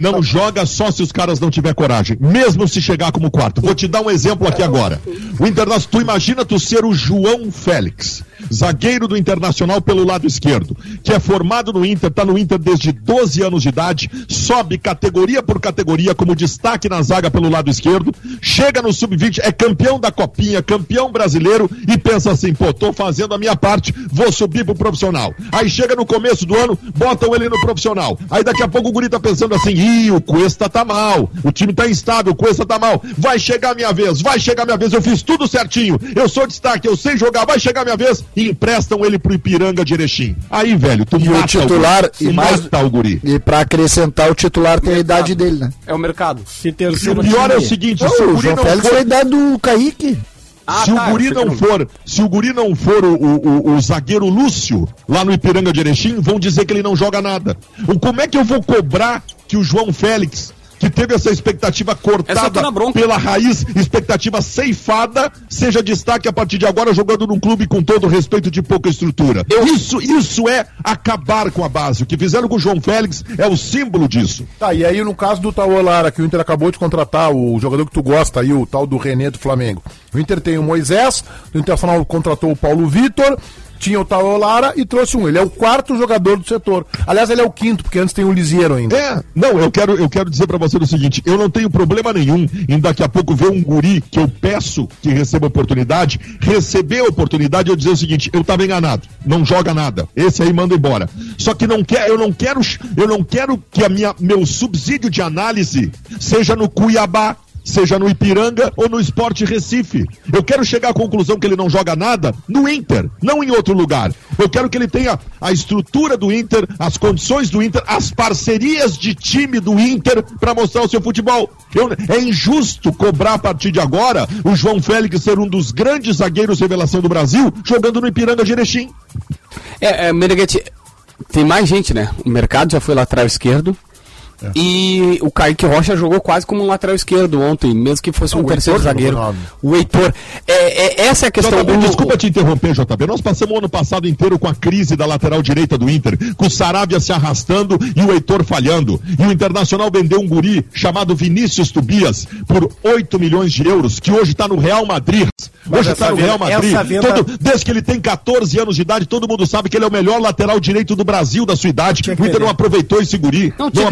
Não joga só se os caras não tiver coragem, mesmo se chegar como quarto. Vou te dar um exemplo aqui agora. O Internacional, tu imagina tu ser o João Félix. Zagueiro do Internacional pelo lado esquerdo, que é formado no Inter, está no Inter desde 12 anos de idade, sobe categoria por categoria como destaque na zaga pelo lado esquerdo, chega no sub-20, é campeão da Copinha, campeão brasileiro e pensa assim, pô, tô fazendo a minha parte, vou subir pro profissional. Aí chega no começo do ano, botam ele no profissional. Aí daqui a pouco o guri tá pensando assim, ih, o Cuesta tá mal, o time tá instável, o Cuesta tá mal, vai chegar a minha vez, vai chegar a minha vez, eu fiz tudo certinho, eu sou destaque, eu sei jogar, vai chegar a minha vez, e emprestam ele pro Ipiranga de Erechim. Aí, velho, tu E o mata titular, o guri, e mais- mata o guri. E pra acrescentar, o titular tem a idade dele, né? É o mercado. Se E terceiro o pior é o seguinte, Não, se o o guri João não Félix for foi a idade do Kaique. Ah, se tá, o guri não for, se o guri não for o, o, o- o zagueiro Lúcio lá no Ipiranga de Erechim, vão dizer que ele não joga nada. O, como é que eu vou cobrar que o João Félix, que teve essa expectativa Essa eu cortada bronca. pela raiz, expectativa ceifada, seja destaque a partir de agora jogando num clube com todo respeito de pouca estrutura. Isso, isso é acabar com a base. O que fizeram com o João Félix é o símbolo disso. Tá, e aí no caso do Tauan Lara, que o Inter acabou de contratar, o jogador que tu gosta aí, o tal do René do Flamengo. O Inter tem o Moisés, o Internacional contratou o Paulo Vitor, tinha o Tauan Lara e trouxe um. Ele é o quarto jogador do setor. Aliás, ele é o quinto, porque antes tem o Lisieiro ainda. É, não, eu quero, eu quero dizer pra você o seguinte, eu não tenho problema nenhum em daqui a pouco ver um guri que eu peço que receba oportunidade, receber a oportunidade e eu dizer o seguinte, eu tava enganado, não joga nada, esse aí manda embora. Só que não quer, eu não quero, eu não quero que a minha, meu subsídio de análise seja no Cuiabá, seja no Ipiranga ou no Esporte Recife. Eu quero chegar à conclusão que ele não joga nada no Inter, não em outro lugar. Eu quero que ele tenha a estrutura do Inter, as condições do Inter, as parcerias de time do Inter para mostrar o seu futebol. Eu- é injusto cobrar a partir de agora o João Félix ser um dos grandes zagueiros revelação do Brasil jogando no Ipiranga de Erechim. É, é Meneghetti, tem mais gente, né? O mercado já foi lateral esquerdo. E o Kaique Rocha jogou quase como um lateral esquerdo ontem, mesmo que fosse um o terceiro Heitor zagueiro. O Heitor. É, é- essa é a questão. JB, O- desculpa te interromper, JB. Nós passamos o ano passado inteiro com a crise da lateral direita do Inter, com o Saravia se arrastando e o Heitor falhando. E o Internacional vendeu um guri chamado Vinícius Tobias por 8 milhões de euros, que hoje está no Real Madrid. Mas Hoje está no Real Madrid. venda- Todo- desde que ele tem 14 anos de idade, todo mundo sabe que ele é o melhor lateral direito do Brasil da sua idade. O que Inter não aproveitou esse guri. Não, Não, tinha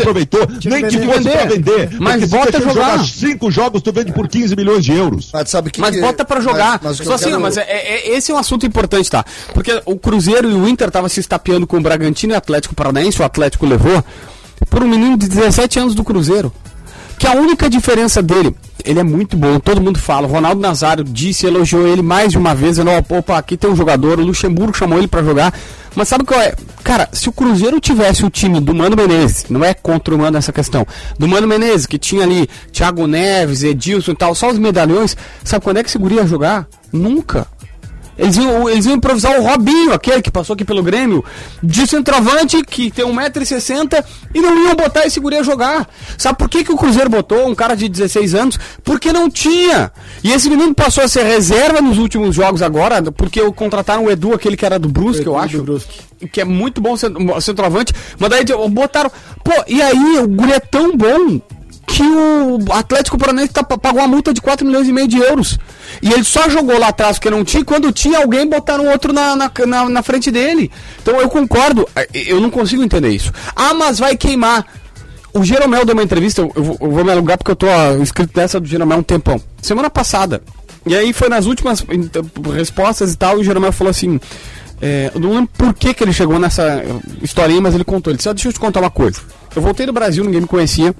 que Nem que fosse pra vender. Mas bota você jogar. cinco jogos, tu vende por 15 milhões de euros. Mas sabe que Mas que- bota pra jogar. mas- mas Só assim, quero- mas é, é- esse é um assunto importante, tá? Porque o Cruzeiro e o Inter estavam se estapeando com o Bragantino e o Atlético Paranaense, o Atlético levou por um menino de 17 anos do Cruzeiro. Que a única diferença dele, ele é muito bom, todo mundo fala. O Ronaldo Nazário disse, elogiou ele mais de uma vez, ó, opa, aqui tem um jogador, o Luxemburgo chamou ele pra jogar. Mas sabe qual é? Cara, se o Cruzeiro tivesse o time do Mano Menezes, não é contra o Mano essa questão, do Mano Menezes, que tinha ali Thiago Neves, Edilson e tal, só os medalhões, sabe quando é que esse guri ia jogar? Nunca. Eles iam, eles iam improvisar o Robinho, aquele que passou aqui pelo Grêmio, de centroavante, que tem 1,60m, e não iam botar esse guri a jogar. Sabe por que, que o Cruzeiro botou um cara de 16 anos? Porque não tinha. E esse menino passou a ser reserva nos últimos jogos agora, porque o- contrataram o Edu, aquele que era do Brusque, eu acho. Que é muito bom cent- centroavante. Mas daí botaram. Pô, e aí o guri é tão bom o Atlético Paranaense tá, pagou uma multa de 4 milhões e meio de euros. E ele só jogou lá atrás porque não tinha, quando tinha alguém botaram outro na, na, na, na frente dele. Então eu concordo, eh, eu não consigo entender isso. Ah, mas vai queimar. O Jeromel deu uma entrevista, eu, eu vou, me alugar porque eu tô ó, inscrito nessa do Jeromel há um tempão. Semana passada. E aí foi nas últimas respostas e tal, e o Jeromel falou assim. é, eu não lembro por que, que ele chegou nessa eh, historinha, mas ele contou. Ele disse: ah, deixa eu te contar uma coisa. Eu voltei do Brasil, ninguém me conhecia.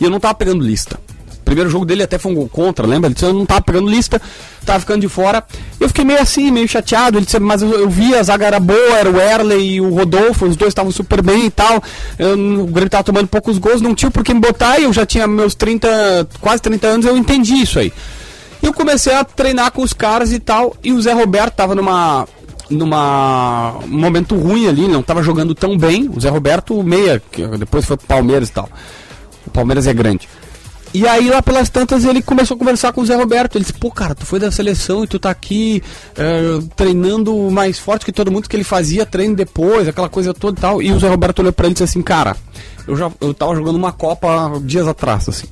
E eu não tava pegando lista. O primeiro jogo dele até foi um gol contra, lembra? Ele disse, eu não tava pegando lista, tava ficando de fora. Eu fiquei meio assim, meio chateado. Ele disse, mas eu, eu vi, a zaga era boa, era o Erley e o Rodolfo, os dois estavam super bem e tal. Eu, o Grêmio tava tomando poucos gols, não tinha por que me botar, e eu já tinha meus 30, quase 30 anos, eu entendi isso aí. Eu comecei a treinar com os caras e tal, e o Zé Roberto tava numa numa um momento ruim ali, não tava jogando tão bem. O Zé Roberto, meia, que depois foi pro Palmeiras e tal. O Palmeiras é grande. E aí, lá pelas tantas, ele começou a conversar com o Zé Roberto. Ele disse, pô, cara, tu foi da seleção e tu tá aqui eh, treinando mais forte que todo mundo que ele fazia treino depois, aquela coisa toda e tal. E o Zé Roberto olhou pra ele e disse assim, cara, eu já eu tava jogando uma Copa dias atrás, assim.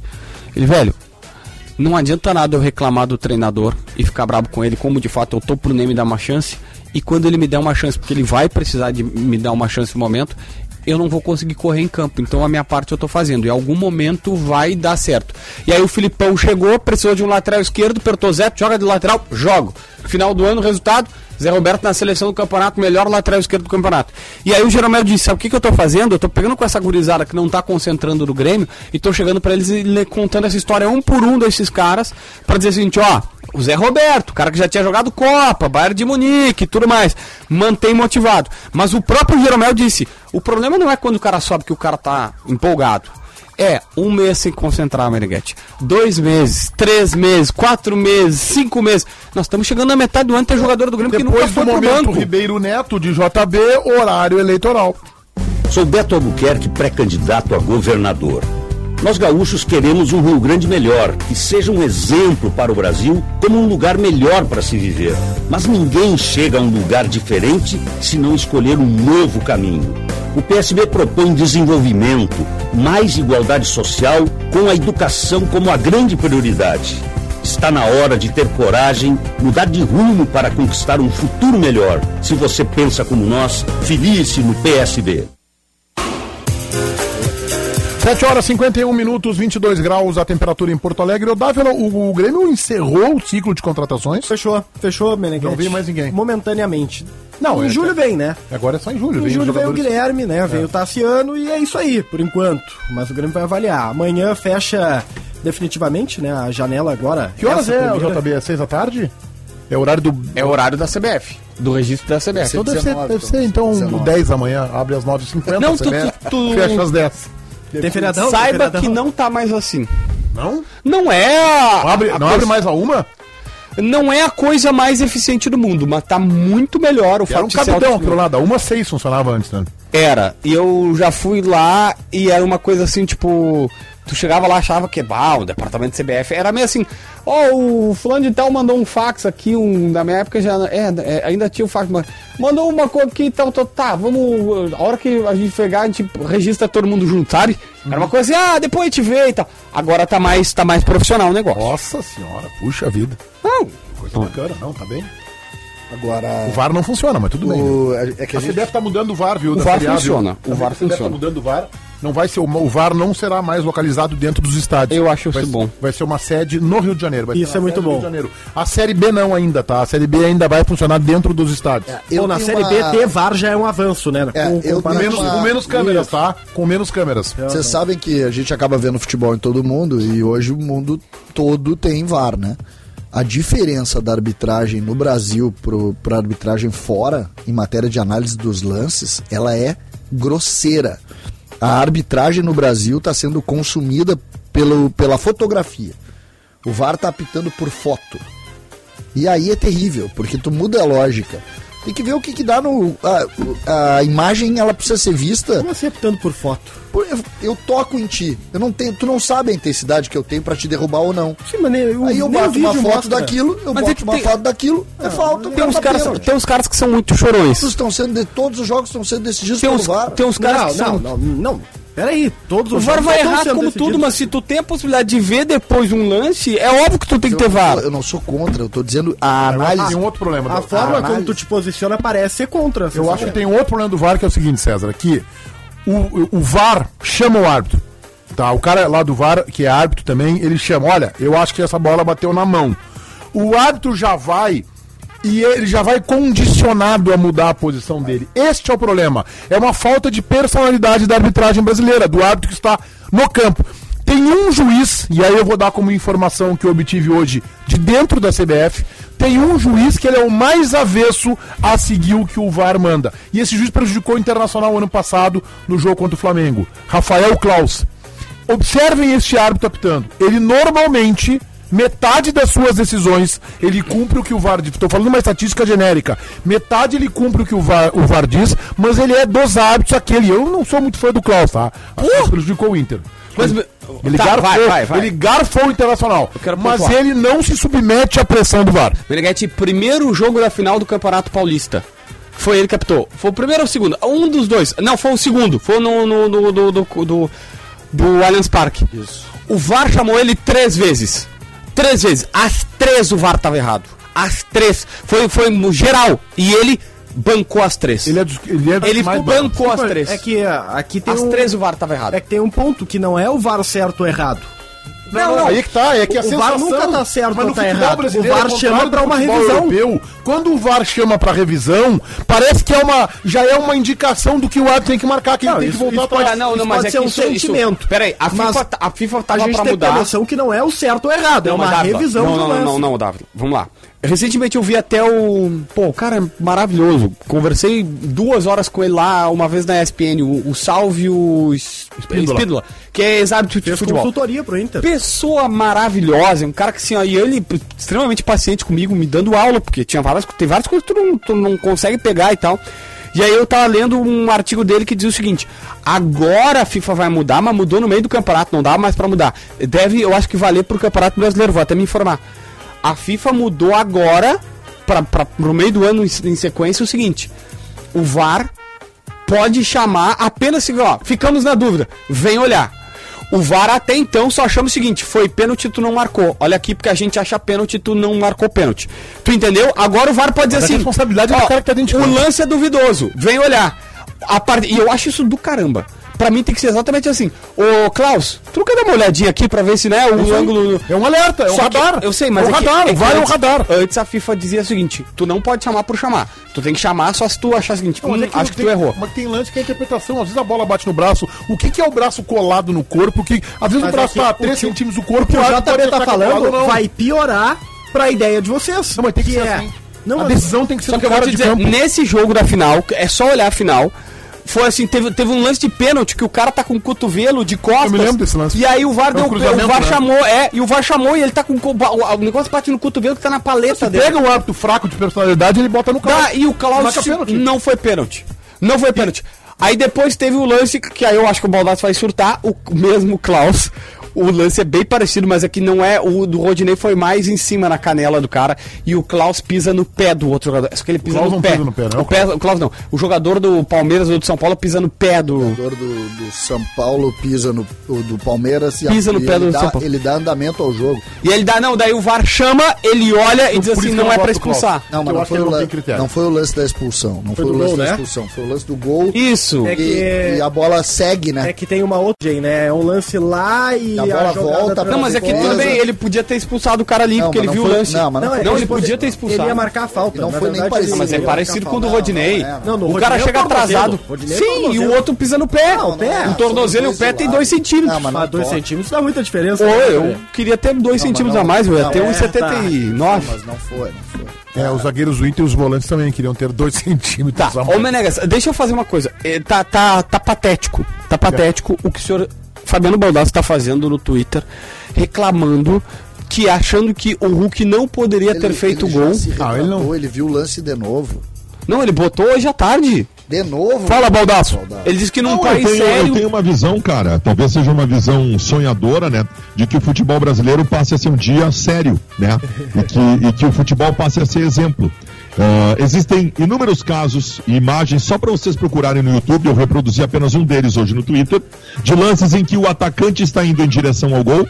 Ele, velho, não adianta nada eu reclamar do treinador e ficar bravo com ele, como de fato eu tô pro Neme dar uma chance, e quando ele me der uma chance, porque ele vai precisar de me dar uma chance no momento, eu não vou conseguir correr em campo. Então a minha parte eu tô fazendo. Em algum momento vai dar certo. E aí o Filipão chegou, precisou de um lateral esquerdo, apertou Zé, joga de lateral, jogo. Final do ano, resultado, Zé Roberto na seleção do campeonato, melhor lateral esquerdo do campeonato. E aí o Jeromel disse: Sabe o que, que eu tô fazendo? Eu tô pegando com essa gurizada que não tá concentrando no Grêmio e tô chegando para eles e contando essa história um por um desses caras para dizer seguinte: ó, o Zé Roberto, cara que já tinha jogado Copa, Bayern de Munique e tudo mais, mantém motivado. Mas o próprio Jeromel disse: o problema não é quando o cara sobe que o cara tá empolgado. É, um mês sem concentrar, Meneghete. Dois meses, três meses, quatro meses, cinco meses. Nós estamos chegando na metade do ano tem jogador do Grêmio que nunca Depois foi do pro momento banco. Ribeiro Neto de JB, horário eleitoral. Sou Beto Albuquerque, pré-candidato a governador. Nós gaúchos queremos um Rio Grande melhor, que seja um exemplo para o Brasil como um lugar melhor para se viver. Mas ninguém chega a um lugar diferente se não escolher um novo caminho. O PSB propõe desenvolvimento, mais igualdade social, com a educação como a grande prioridade. Está na hora de ter coragem, mudar de rumo para conquistar um futuro melhor. Se você pensa como nós, filie-se no PSB. 7 horas 51 minutos, 22 graus a temperatura em Porto Alegre. O Dávila, o, o Grêmio encerrou o ciclo de contratações. Fechou, fechou, Meneghete. Não vem mais ninguém. Momentaneamente. Não, em é- julho vem, né? Agora é só em julho. Em vem julho veio o Guilherme, né? Veio o Tassiano e é isso aí, por enquanto. Mas o Grêmio vai avaliar. Amanhã fecha definitivamente, né? A janela agora. Que horas é o. JB? É 6 da tarde? É o horário do. É o horário da CBF, do registro da CBF. Então deve ser, 19, deve ser então 19. 10 da manhã, abre às 9h50. Não, tu- CBF, tu- tu- Fecha às 10. Tem feriadão? Saiba feriadão? que não tá mais assim. Não? Não é a, Não abre, a não coisa- abre mais a uma? não é a coisa mais eficiente do mundo, mas tá muito melhor o Era um fato de ser capitão aquilo lá, da uma 6 funcionava antes, né? Era. E eu já fui lá e era uma coisa assim, tipo. Tu chegava lá, achava que, bah, o departamento de CBF era meio assim, ó, o fulano de tal mandou um fax aqui, um, na minha época já, é, é, ainda tinha o fax, mas mandou uma coisa aqui e tal, tal, tá, vamos, a hora que a gente pegar, a gente registra todo mundo junto, sabe? Era uma coisa assim, ah, depois a gente vê e tal. Agora tá mais, tá mais profissional o negócio. Nossa senhora, puxa vida. Não, Coisa bacana, não, tá bem. Agora. O VAR não funciona, mas tudo bem. o- é que a A gente CBF tá mudando o VAR, viu? O da VAR viu? funciona, o A VAR CBF funciona. tá mudando o VAR. Não vai ser, o, VAR não será mais localizado dentro dos estádios. Eu acho vai, isso bom. Vai ser uma sede no Rio de Janeiro. vai Isso ser é muito bom. Rio de Janeiro. A Série B não ainda, tá? A Série B ainda vai funcionar dentro dos estádios. eu Pô, na Série uma- B ter VAR já é um avanço, né? É, eu Com menos, uma- com menos câmeras, tá? Com menos câmeras. Vocês sabem que a gente acaba vendo futebol em todo mundo e hoje o mundo todo tem VAR, né? A diferença da arbitragem no Brasil para a arbitragem fora, em matéria de análise dos lances, ela é grosseira. A arbitragem no Brasil está sendo consumida pelo, pela fotografia. O VAR está apitando por foto. E aí é terrível, porque tu muda a lógica. Tem que ver o que, que dá no. A, a imagem ela precisa ser vista Como assim optando por foto? Eu, eu toco em ti. Eu não tenho, tu não sabe a intensidade que eu tenho pra te derrubar ou não. Sim, mas nem, eu, Aí eu nem o boto uma foto mostra. daquilo, eu Mas é boto que uma tem- foto daquilo, é falta. tem uns, caras, tem uns caras que são muito chorões. Todos estão sendo de, todos os jogos estão sendo decididos Tem pelo uns, VAR. tem uns caras que Não, são... não, não, não. Peraí, todos O os VAR jogos vai errar como decididos. tudo, mas se tu tem a possibilidade de ver depois um lance, é óbvio que tu tem que ter eu, VAR. eu não sou contra, eu tô dizendo a Tem análise. um outro problema. A do- forma a como tu te posiciona parece ser contra. Eu você acho que sabe? tem um outro problema do VAR que é o seguinte, César, que o, o, o VAR chama o árbitro. Tá, o cara lá do VAR, que é árbitro também, ele chama, olha, eu acho que essa bola bateu na mão. O árbitro já vai e ele já vai condicionado a mudar a posição dele. Este é o problema. É uma falta de personalidade da arbitragem brasileira, do árbitro que está no campo. Tem um juiz, e aí eu vou dar como informação que eu obtive hoje de dentro da CBF, tem um juiz que ele é o mais avesso a seguir o que o VAR manda. E esse juiz prejudicou o Internacional ano passado no jogo contra o Flamengo. Rafael Klaus. Observem este árbitro apitando. Ele normalmente, metade das suas decisões, ele cumpre o que o VAR diz. Estou falando uma estatística genérica. Metade ele cumpre o que o VAR, o VAR diz, mas ele é dos árbitros aquele. Eu não sou muito fã do Klaus, tá? Uh! Prejudicou o Inter. Mas- ele, tá, garfou, vai, vai, vai. ele garfou o Internacional. Mas pontuar. ele não se submete à pressão do VAR. Meneghete, primeiro jogo da final do Campeonato Paulista. Foi ele que captou. Foi o primeiro ou o segundo? Um dos dois. Não, foi o segundo. Foi no, no, no- do, do, do, do Allianz Parque. Isso. O VAR chamou ele três vezes. Três vezes. As três o VAR tava errado. As três. Foi, foi no geral. E ele bancou as três. Ele é dos, ele é dos Ele mais bancou as três. É que ah, aqui tem As um, três o VAR tava errado. É que tem um ponto que não é o VAR certo ou errado. Não, não, aí que tá, é que a O VAR sensação... nunca tá certo mas no ou tá errado. O VAR chama pra uma revisão. europeu, quando o VAR chama pra revisão, parece que é uma, já é uma indicação do que o árbitro tem que marcar, que Não, ele tem isso- que voltar isso pode- atrás. não, não, isso mas pode é ser que um isso, isso- sentimento. Peraí, a Mas FIFA, a FIFA A tava gente pra tem mudar. noção que não é o certo ou errado, é Não, uma mas, Dávila, revisão não, não, não, não, não, Dávila. Vamos lá. Recentemente eu vi até o. Pô, o cara é maravilhoso. Conversei duas horas com ele lá, uma vez na ESPN, o, o Salvio Es- Espíndola, que é ex-árbitro de Fez futebol. consultoria pro Inter. Pessoa maravilhosa, um cara que assim, ó, e ele extremamente paciente comigo, me dando aula, porque tinha várias, tem várias coisas que tu não, tu não consegue pegar e tal. E aí eu tava lendo um artigo dele que dizia o seguinte: agora a FIFA vai mudar, mas mudou no meio do campeonato, não dá mais pra mudar. Deve, eu acho que valer pro campeonato brasileiro, vou até me informar. A FIFA mudou agora, pra, pra, pro meio do ano em, em sequência, o seguinte: o VAR pode chamar apenas se, ó, ficamos na dúvida, vem olhar. O VAR até então só chama o seguinte: foi pênalti, tu não marcou. Olha aqui, porque a gente acha pênalti, tu não marcou pênalti. Tu entendeu? Agora o VAR pode dizer Mas a assim: responsabilidade é do ó, cara que tá dentro de O lance é duvidoso, vem olhar. A part... E eu acho isso do caramba. Pra mim tem que ser exatamente assim. Ô, Klaus, tu não quer dar uma olhadinha aqui pra ver se, né, o ângulo. É um alerta, é um Só que- radar. eu sei, mas é um é que- radar, é o que é um antes- radar. Antes a FIFA dizia o seguinte: tu não pode chamar por chamar. Tu tem que chamar só se tu achar o seguinte: Não, hum, é que acho que tem- tu errou. Mas tem lance que é interpretação. Às vezes a bola bate no braço. O que, que é o braço colado no corpo? Que, às vezes Mas o braço é que tá a o 3 que o- centímetros do O corpo. que o JP tá que é colado falando vai piorar pra ideia de vocês. Não, mas tem que, ser é- assim. Não, a decisão tem que ser Só do que eu vou te de dizer, campo. nesse jogo da final, é só olhar a final. Foi assim, teve, teve um lance de pênalti que o cara tá com o cotovelo de costas. Eu me lembro desse lance. E aí o VAR É um deu o VAR né? chamou, é, e o VAR chamou e ele tá com o, o, negócio bate no cotovelo que tá na paleta dele. pega um árbitro fraco de personalidade, ele bota no carro. Tá, e o Klaus não foi pênalti. Não foi pênalti. Aí depois teve o lance que aí eu acho que o Baldassi vai surtar, o mesmo Klaus. O lance é bem parecido, mas é que não é. O do Rodinei foi mais em cima na canela do cara. E o Klaus pisa no pé do outro jogador. Só que ele pisa Klaus no não pé. pisa no pé, não, o, pé o Klaus não. O jogador do Palmeiras ou do São Paulo pisa no pé do. O jogador do, do São Paulo pisa no o do Palmeiras e, Pisa no pé ele, do dá, São Paulo. ele dá andamento ao jogo. E ele dá, não, daí o VAR chama, ele olha e diz assim: não é pra expulsar. Não, mas não foi, o não lan- tem critério. não foi o lance da expulsão. Não foi, do o lance gol, da né? expulsão. Foi o lance do gol. Isso. É E, que- e a bola segue, né? É que tem uma outra, né? É um lance lá e A bola jogada volta pra- Não, mas é que tudo bem, ele podia ter expulsado o cara ali, Não, porque ele viu foi- o lance. não, mas não Não, Não, ele ele podia- ter expulsado. Ele ia marcar a falta. E não foi nem parecido. Mas é ia parecido com o do. Rodinei. É, no o cara é chega atrasado. É Sim, e o outro pisa no pé. O pé. O tornozelo e o pé tem dois centímetros. Mas Mas dois centímetros dá muita diferença. Né, eu queria ter dois centímetros a mais, eu ia ter é, uns tá. 79. Mas não foi, não foi. É, os zagueiros do Inter e os volantes também queriam ter dois (laughs) centímetros Tá, a ô. Menegas, deixa eu fazer uma coisa. É, Tá, tá, tá patético. Tá patético o que o senhor Fabiano Baldassi tá fazendo no Twitter, reclamando que achando que o Hulk não poderia ter Ele- feito ele gol. se Ah, ele não- ele viu o lance de novo. Não, ele botou hoje à tarde. De novo? Fala, Baldaço. Baldasso. Ele disse que num Não, eu, país tenho, sério. eu tenho uma visão, cara, talvez seja uma visão sonhadora, né? De que o futebol brasileiro passe a ser um dia sério, né? E que, e que o futebol passe a ser exemplo. Ah, existem inúmeros casos e imagens, só para vocês procurarem no YouTube, eu reproduzi apenas um deles hoje no Twitter, de lances em que o atacante está indo em direção ao gol.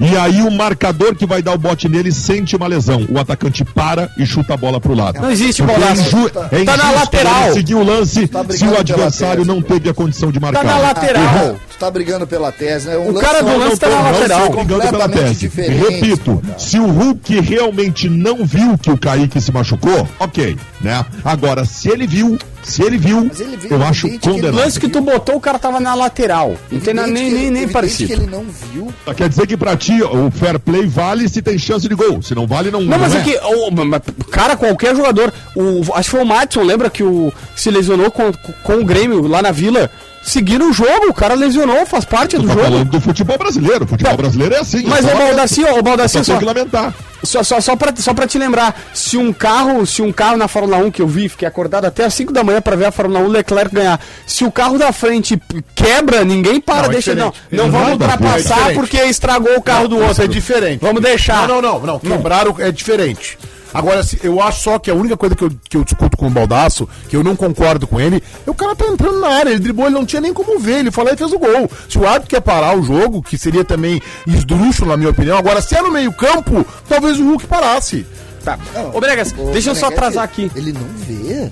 E aí o marcador que vai dar o bote nele sente uma lesão. O atacante para e chuta a bola pro lado. Não existe, Porque é Baldassi. inju- é Tá na lateral. seguir o lance Tá se o adversário não cara. teve a condição de marcar. Tá na lateral. Tu tá brigando pela tese, né? Um O cara do só- lance tá na não, não, lateral. são brigando pela tese. Repito, Baldasso. se o Hulk realmente não viu que o Kaique se machucou, ok, né? Agora, se ele viu, se ele viu, ele viu, eu acho ele O lance que tu botou, o cara tava na lateral. Não tem nem, nem, ele- nem parecido. que ele não viu. Só Quer dizer que pra ti o fair play vale se tem chance de gol. Se não vale, não Não, mas é. é que, o- cara, qualquer jogador, o, acho que foi o Madison, lembra que o, se lesionou com, com o Grêmio lá na Vila? Seguiram o jogo, o cara lesionou, faz parte do jogo. falando do futebol brasileiro. O futebol Não, brasileiro é assim. Mas é o Baldassi, o Baldassi, só só, tem que lamentar. só, só, só, pra, só pra te lembrar, se um carro, se um carro na Fórmula 1 que eu vi, fiquei acordado até às 5 da manhã pra ver a Fórmula 1 Leclerc ganhar. Se o carro da frente quebra, ninguém para, Não, é deixa não. diferente. Não vamos ver, é ultrapassar diferente. porque estragou o carro do Isso outro. é diferente. Vamos deixar. Não, não, não, não. Quebrar o- é diferente. Agora, se- eu acho só que a única coisa que eu, que eu discuto com o Baldaço, que eu não concordo com ele, é o cara tá entrando na área, ele driblou, ele não tinha nem como ver, ele falou e fez o gol. Se o árbitro quer parar o jogo, que seria também esdrúxulo, na minha opinião, agora se é no meio campo, talvez o Hulk parasse. Tá. Não, Ô, Bregas, o deixa eu só Meneghetti, atrasar aqui. Ele não vê.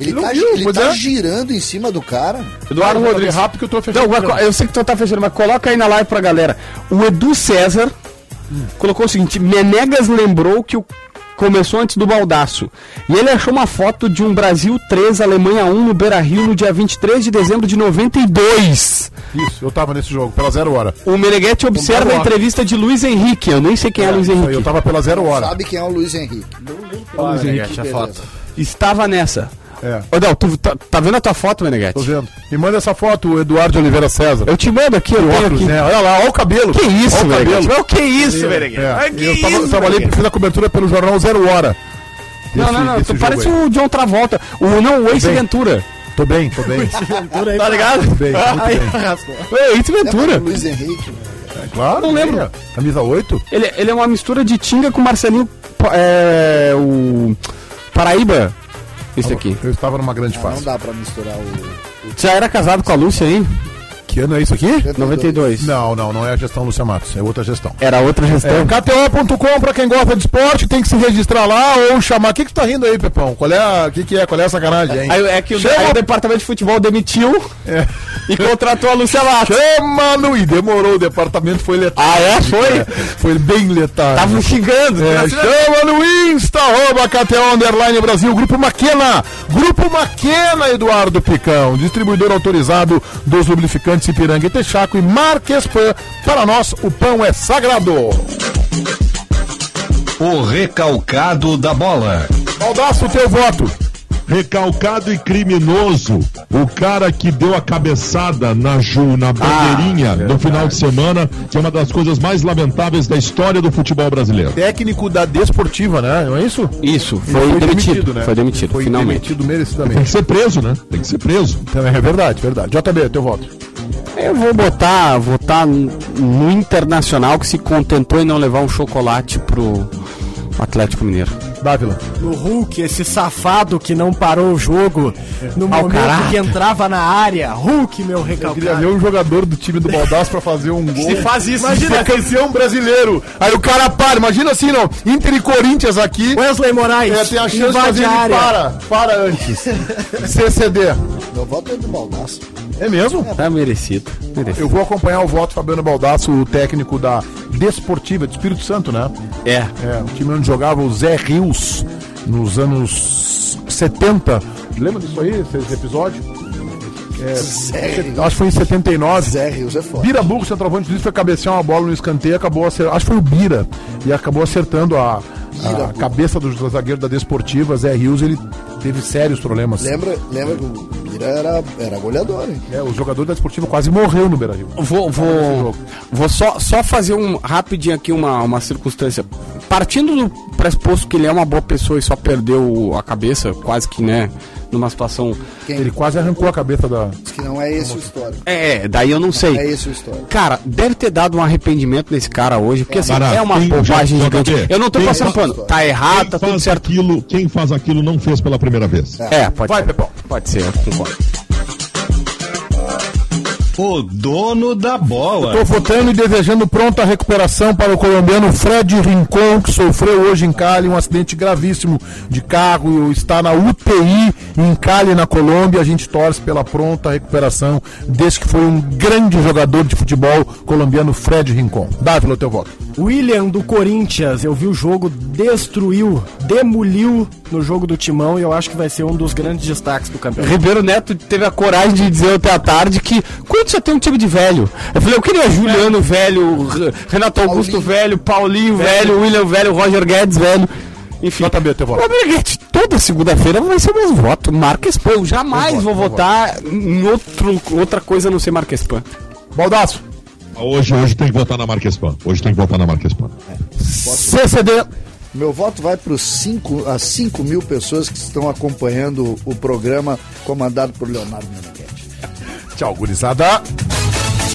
Ele, Ele tá, viu, ele tá é. girando em cima do cara. Eduardo Vai, Rodrigues. rápido que eu tô fechando Não, eu sei que tu tá fechando, mas coloca aí na live pra galera. O Edu César colocou o seguinte: Menegas lembrou que o começou antes do baldaço. E ele achou uma foto de um Brasil 3, Alemanha 1 no Beira Rio no dia 23 de dezembro de 92. Isso, eu tava nesse jogo, pela zero hora. O Meneghetti observa a entrevista de Luiz Henrique. Eu nem sei quem é, Luiz Isso aí, Henrique. eu tava pela zero hora. Sabe quem é o Luiz Henrique? Luiz Henrique, Que a beleza. foto. Estava nessa. É. Ô, Del, tu tá, tá vendo a tua foto, Tô Meneghetti? vendo. Me manda essa foto, o Eduardo Oliveira César. Eu te mando aqui, eu óculos, aqui. né? Olha lá, olha o cabelo. Que isso, olha o Que isso, Meneghetti? É. Que eu tava, isso, trabalhei, fiz a cobertura pelo jornal Zero Hora. Não, Desse- não, não. desse Tu parece aí. o John Travolta. O, não, o Ace bem. Ventura. Tô bem, tô bem. (laughs) Tá ligado? Tô bem, muito Aí, bem. É, Ace É Ventura. o Luiz Henrique. Claro, Não lembro. é. Camisa 8? Ele, ele é uma mistura de Tinga com Marcelinho. É. O. Paraíba. Esse aqui. Eu estava numa grande Ah, não fase. dá pra misturar o. Já era casado com a Lúcia, hein? Que ano é isso aqui? 92. Não, não, não é a gestão Lúcia Matos, é outra gestão. Era outra É, gestão. KTO.com, pra quem gosta de esporte, tem que se registrar lá ou chamar. O que que tu tá rindo aí, Pepão? Qual é a, que que é? Qual é a sacanagem, hein? Aí, é que o, Chama- aí o departamento de futebol demitiu É. e contratou a Lúcia Matos. Chama no... E demorou, o departamento foi letal. Ah, é? Foi? Foi bem letal. Estavam xingando. É, chama no Insta, arroba KTO Underline Brasil, Grupo Maquena. Grupo Maquena, Eduardo Picão, distribuidor autorizado dos lubrificantes Ipiranga e Texaco e Marquespan. Para nós, o pão é sagrado. O recalcado da bola. Baldaço, o teu voto. Recalcado e criminoso, o cara que deu a cabeçada na Ju, na bandeirinha no final de semana, que é uma das coisas mais lamentáveis da história do futebol brasileiro. Técnico da Desportiva, né? Não é isso? Isso, Ele foi, demitido. né? Foi demitido, Foi finalmente. demitido Tem merecidamente. que ser preso, né? Tem que ser preso. Também é verdade, verdade. JB, teu voto. Eu vou botar, votar no Internacional que se contentou em não levar um chocolate pro Atlético Mineiro. Dávila. No Hulk, esse safado que não parou o jogo no Mau momento caráter. que entrava na área. Hulk, meu Eu queria recalcado. ver um jogador do time do Baldaço pra fazer um (laughs) gol. Se faz isso, Imagina, se- campeão brasileiro. Aí o cara para. Imagina assim, não. Inter e Corinthians aqui. Wesley Moraes, É, tem a chance de fazer a área. para. Para antes. (laughs) CCD. Meu voto é do Baldaço. É mesmo? Tá merecido. merecido. Eu vou acompanhar o voto do Fabiano Baldasso, o técnico da Desportiva de Espírito Santo, né? É. É, o time onde jogava o Zé Rios nos anos 70. Lembra disso aí, esse episódio? Zé Rios. Acho que foi em 79. Zé Rios é foda. Bira Burro, centroavante disso, foi cabecear uma bola no escanteio, acabou acertando, acho que foi o Bira, e acabou acertando a, Bira a cabeça do zagueiro da Desportiva, Zé Rios, ele teve sérios problemas. Lembra, lembra que o Bira era, era goleador, hein? É, o jogador da Desportiva quase morreu no Beira-Rio. Vou, vou, vou só, só fazer um rapidinho aqui uma, uma circunstância. Partindo do pressuposto que ele é uma boa pessoa e só perdeu a cabeça, quase que, né, numa situação. Ele quase arrancou a cabeça da... Diz que não é esse o histórico. É, daí eu não É sei. esse o histórico. Cara, deve ter dado um arrependimento nesse cara hoje, porque assim, Cara, é uma quem- bobagem gigante. Eu não tô quem passando pano. Tá errado, quem tá tudo faz certo. aquilo, quem faz aquilo não fez pela primeira vez. É, pode Vai, ser. Pepão. Pode ser, eu concordo. O dono da bola. Estou votando e desejando pronta recuperação para o colombiano Fred Rincon, que sofreu hoje em Cali um acidente gravíssimo de carro, está na UTI em Cali, na Colômbia. A gente torce pela pronta recuperação desse que foi um grande jogador de futebol colombiano, Fred Rincon. Dávila, teu voto. William do Corinthians, eu vi o jogo, destruiu, demoliu no jogo do Timão e eu acho que vai ser um dos grandes destaques do campeonato. Ribeiro Neto teve a coragem de dizer ontem à tarde que quando só tem um time de velho. Eu falei, eu queria Juliano velho, Renato Augusto Paulinho. velho, Paulinho velho, William velho, Roger Guedes velho. Enfim. JB, teu voto. Ô, Meneghetti, toda segunda-feira vai ser o mesmo voto. Marquespan. Eu jamais vou votar em outro, outra coisa a não ser Marquespan. Baldaço. Hoje, hoje tem que votar na Marquespan. Hoje tem que votar na Marquespan. CCD. Meu voto vai para as 5 mil pessoas que estão acompanhando o programa comandado por Leonardo Meneghetti. (laughs) Tchau, gurizada.